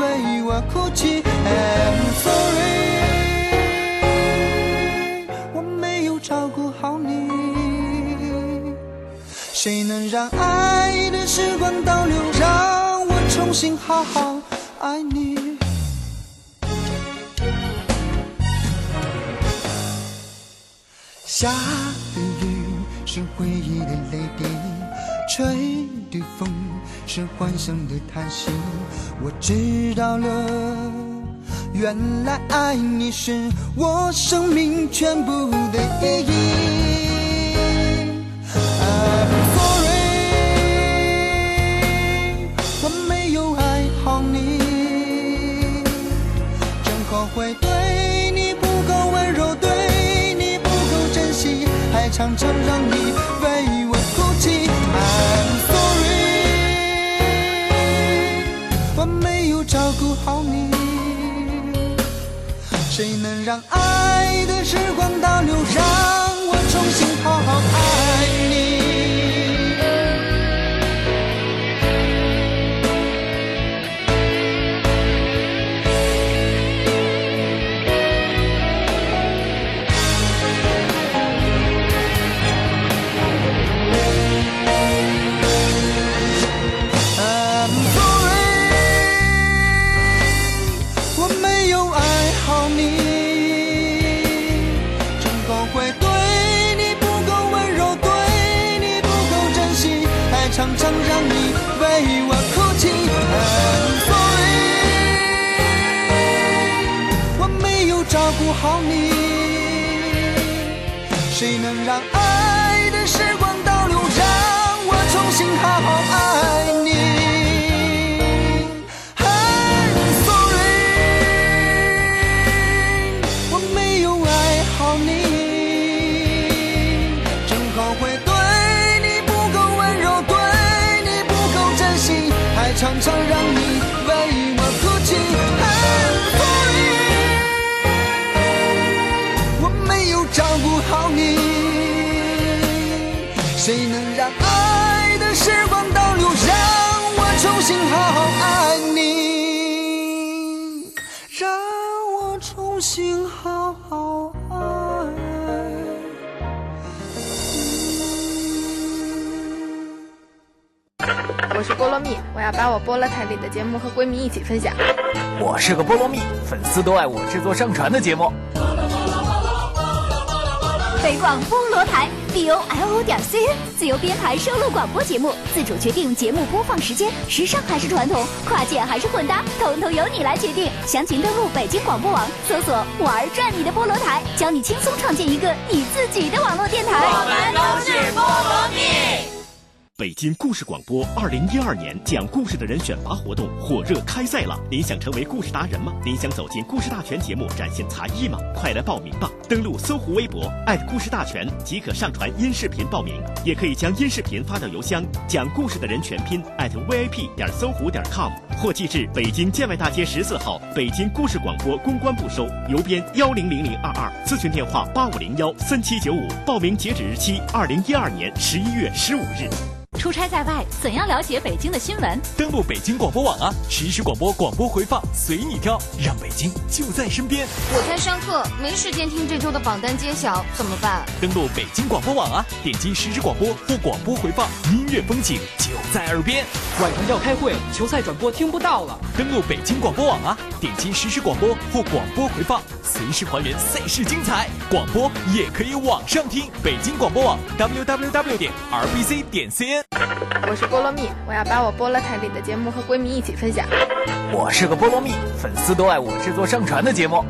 为我哭泣。I'm sorry，我没有照顾好你。谁能让爱的时光倒流，让我重新好好爱你？下的雨是回忆的泪滴，吹的风是幻想的叹息。我知道了，原来爱你是我生命全部的意义。I'm sorry，我没有爱好你，真后悔对你。不够温柔，对你。不够珍惜，还常常让你时光倒流，让节目和闺蜜一起分享。我是个菠萝蜜，粉丝都爱我制作上传的节目。北广菠萝台 b o l o 点 c n 自由编排收录广播节目，自主决定节目播放时间，时尚还是传统，跨界还是混搭，统统由你来决定。详情登录北京广播网，搜索“玩转你的菠萝台”，教你轻松创建一个你自己的网络电台。我们都是菠萝蜜。北京故事广播二零一二年讲故事的人选拔活动火热开赛了！您想成为故事达人吗？您想走进故事大全节目展现才艺吗？快来报名吧！登录搜狐微博故事大全即可上传音视频报名，也可以将音视频发到邮箱讲故事的人全拼 @vip 点搜狐点 com 或寄至北京建外大街十四号北京故事广播公关部收，邮编幺零零零二二，咨询电话八五零幺三七九五，报名截止日期二零一二年十一月十五日。出差在外，怎样了解北京的新闻？登录北京广播网啊，实时广播广播回放随你挑，让北京就在身边。我在上课，没时间听这周的榜单揭晓，怎么办？登录北京广播网啊，点击实时广播或广播回放，音乐风景就在耳边。晚上要开会，球赛转播听不到了。登录北京广播网啊，点击实时广播或广播回放，随时还原赛事精彩。广播也可以网上听，北京广播网 www 点 rbc 点 cn。我是菠萝蜜，我要把我菠萝台里的节目和闺蜜一起分享。我是个菠萝蜜，粉丝都爱我制作上传的节目。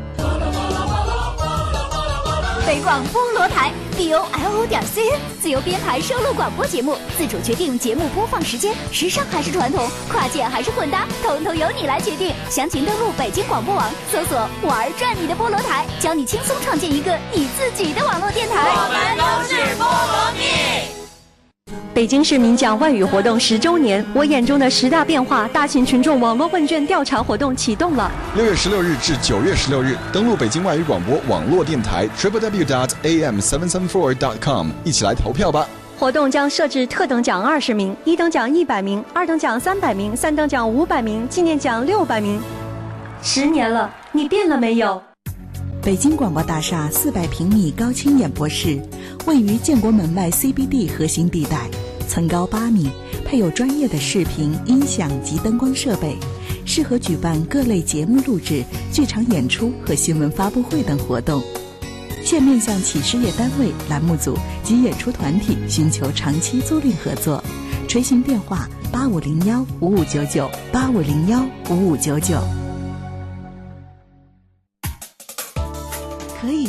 北广菠萝台 b o l o 点 c n 自由编排收录广播节目，自主决定节目播放时间，时尚还是传统，跨界还是混搭，统统由你来决定。详情登录北京广播网，搜索“玩转你的菠萝台”，教你轻松创建一个你自己的网络电台。我们都是菠萝蜜。北京市民讲外语活动十周年，我眼中的十大变化大型群众网络问卷调查活动启动了。六月十六日至九月十六日，登录北京外语广播网络电台 triple w dot am seven seven four dot com，一起来投票吧。活动将设置特等奖二十名，一等奖一百名，二等奖三百名，三等奖五百名，纪念奖六百名。十年了，你变了没有？北京广播大厦四百平米高清演播室，位于建国门外 CBD 核心地带，层高八米，配有专业的视频、音响及灯光设备，适合举办各类节目录制、剧场演出和新闻发布会等活动。现面向企事业单位、栏目组及演出团体寻求长期租赁合作，垂询电话：八五零幺五五九九八五零幺五五九九。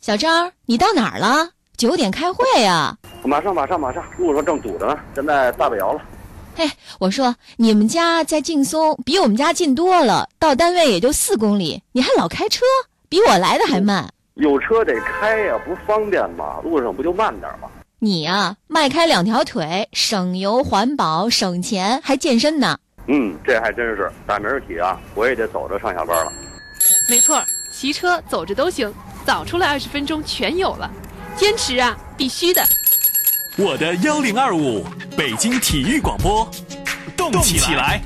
小张，你到哪儿了？九点开会呀！马上，马上，马上，路上正堵着呢。现在大北窑了。嘿，我说你们家在劲松，比我们家近多了，到单位也就四公里，你还老开车，比我来的还慢。有车得开呀，不方便吗？路上不就慢点吗？你呀，迈开两条腿，省油环保，省钱还健身呢。嗯，这还真是。打明儿起啊，我也得走着上下班了。没错，骑车走着都行。早出来二十分钟全有了，坚持啊，必须的。我的幺零二五，北京体育广播。动起来。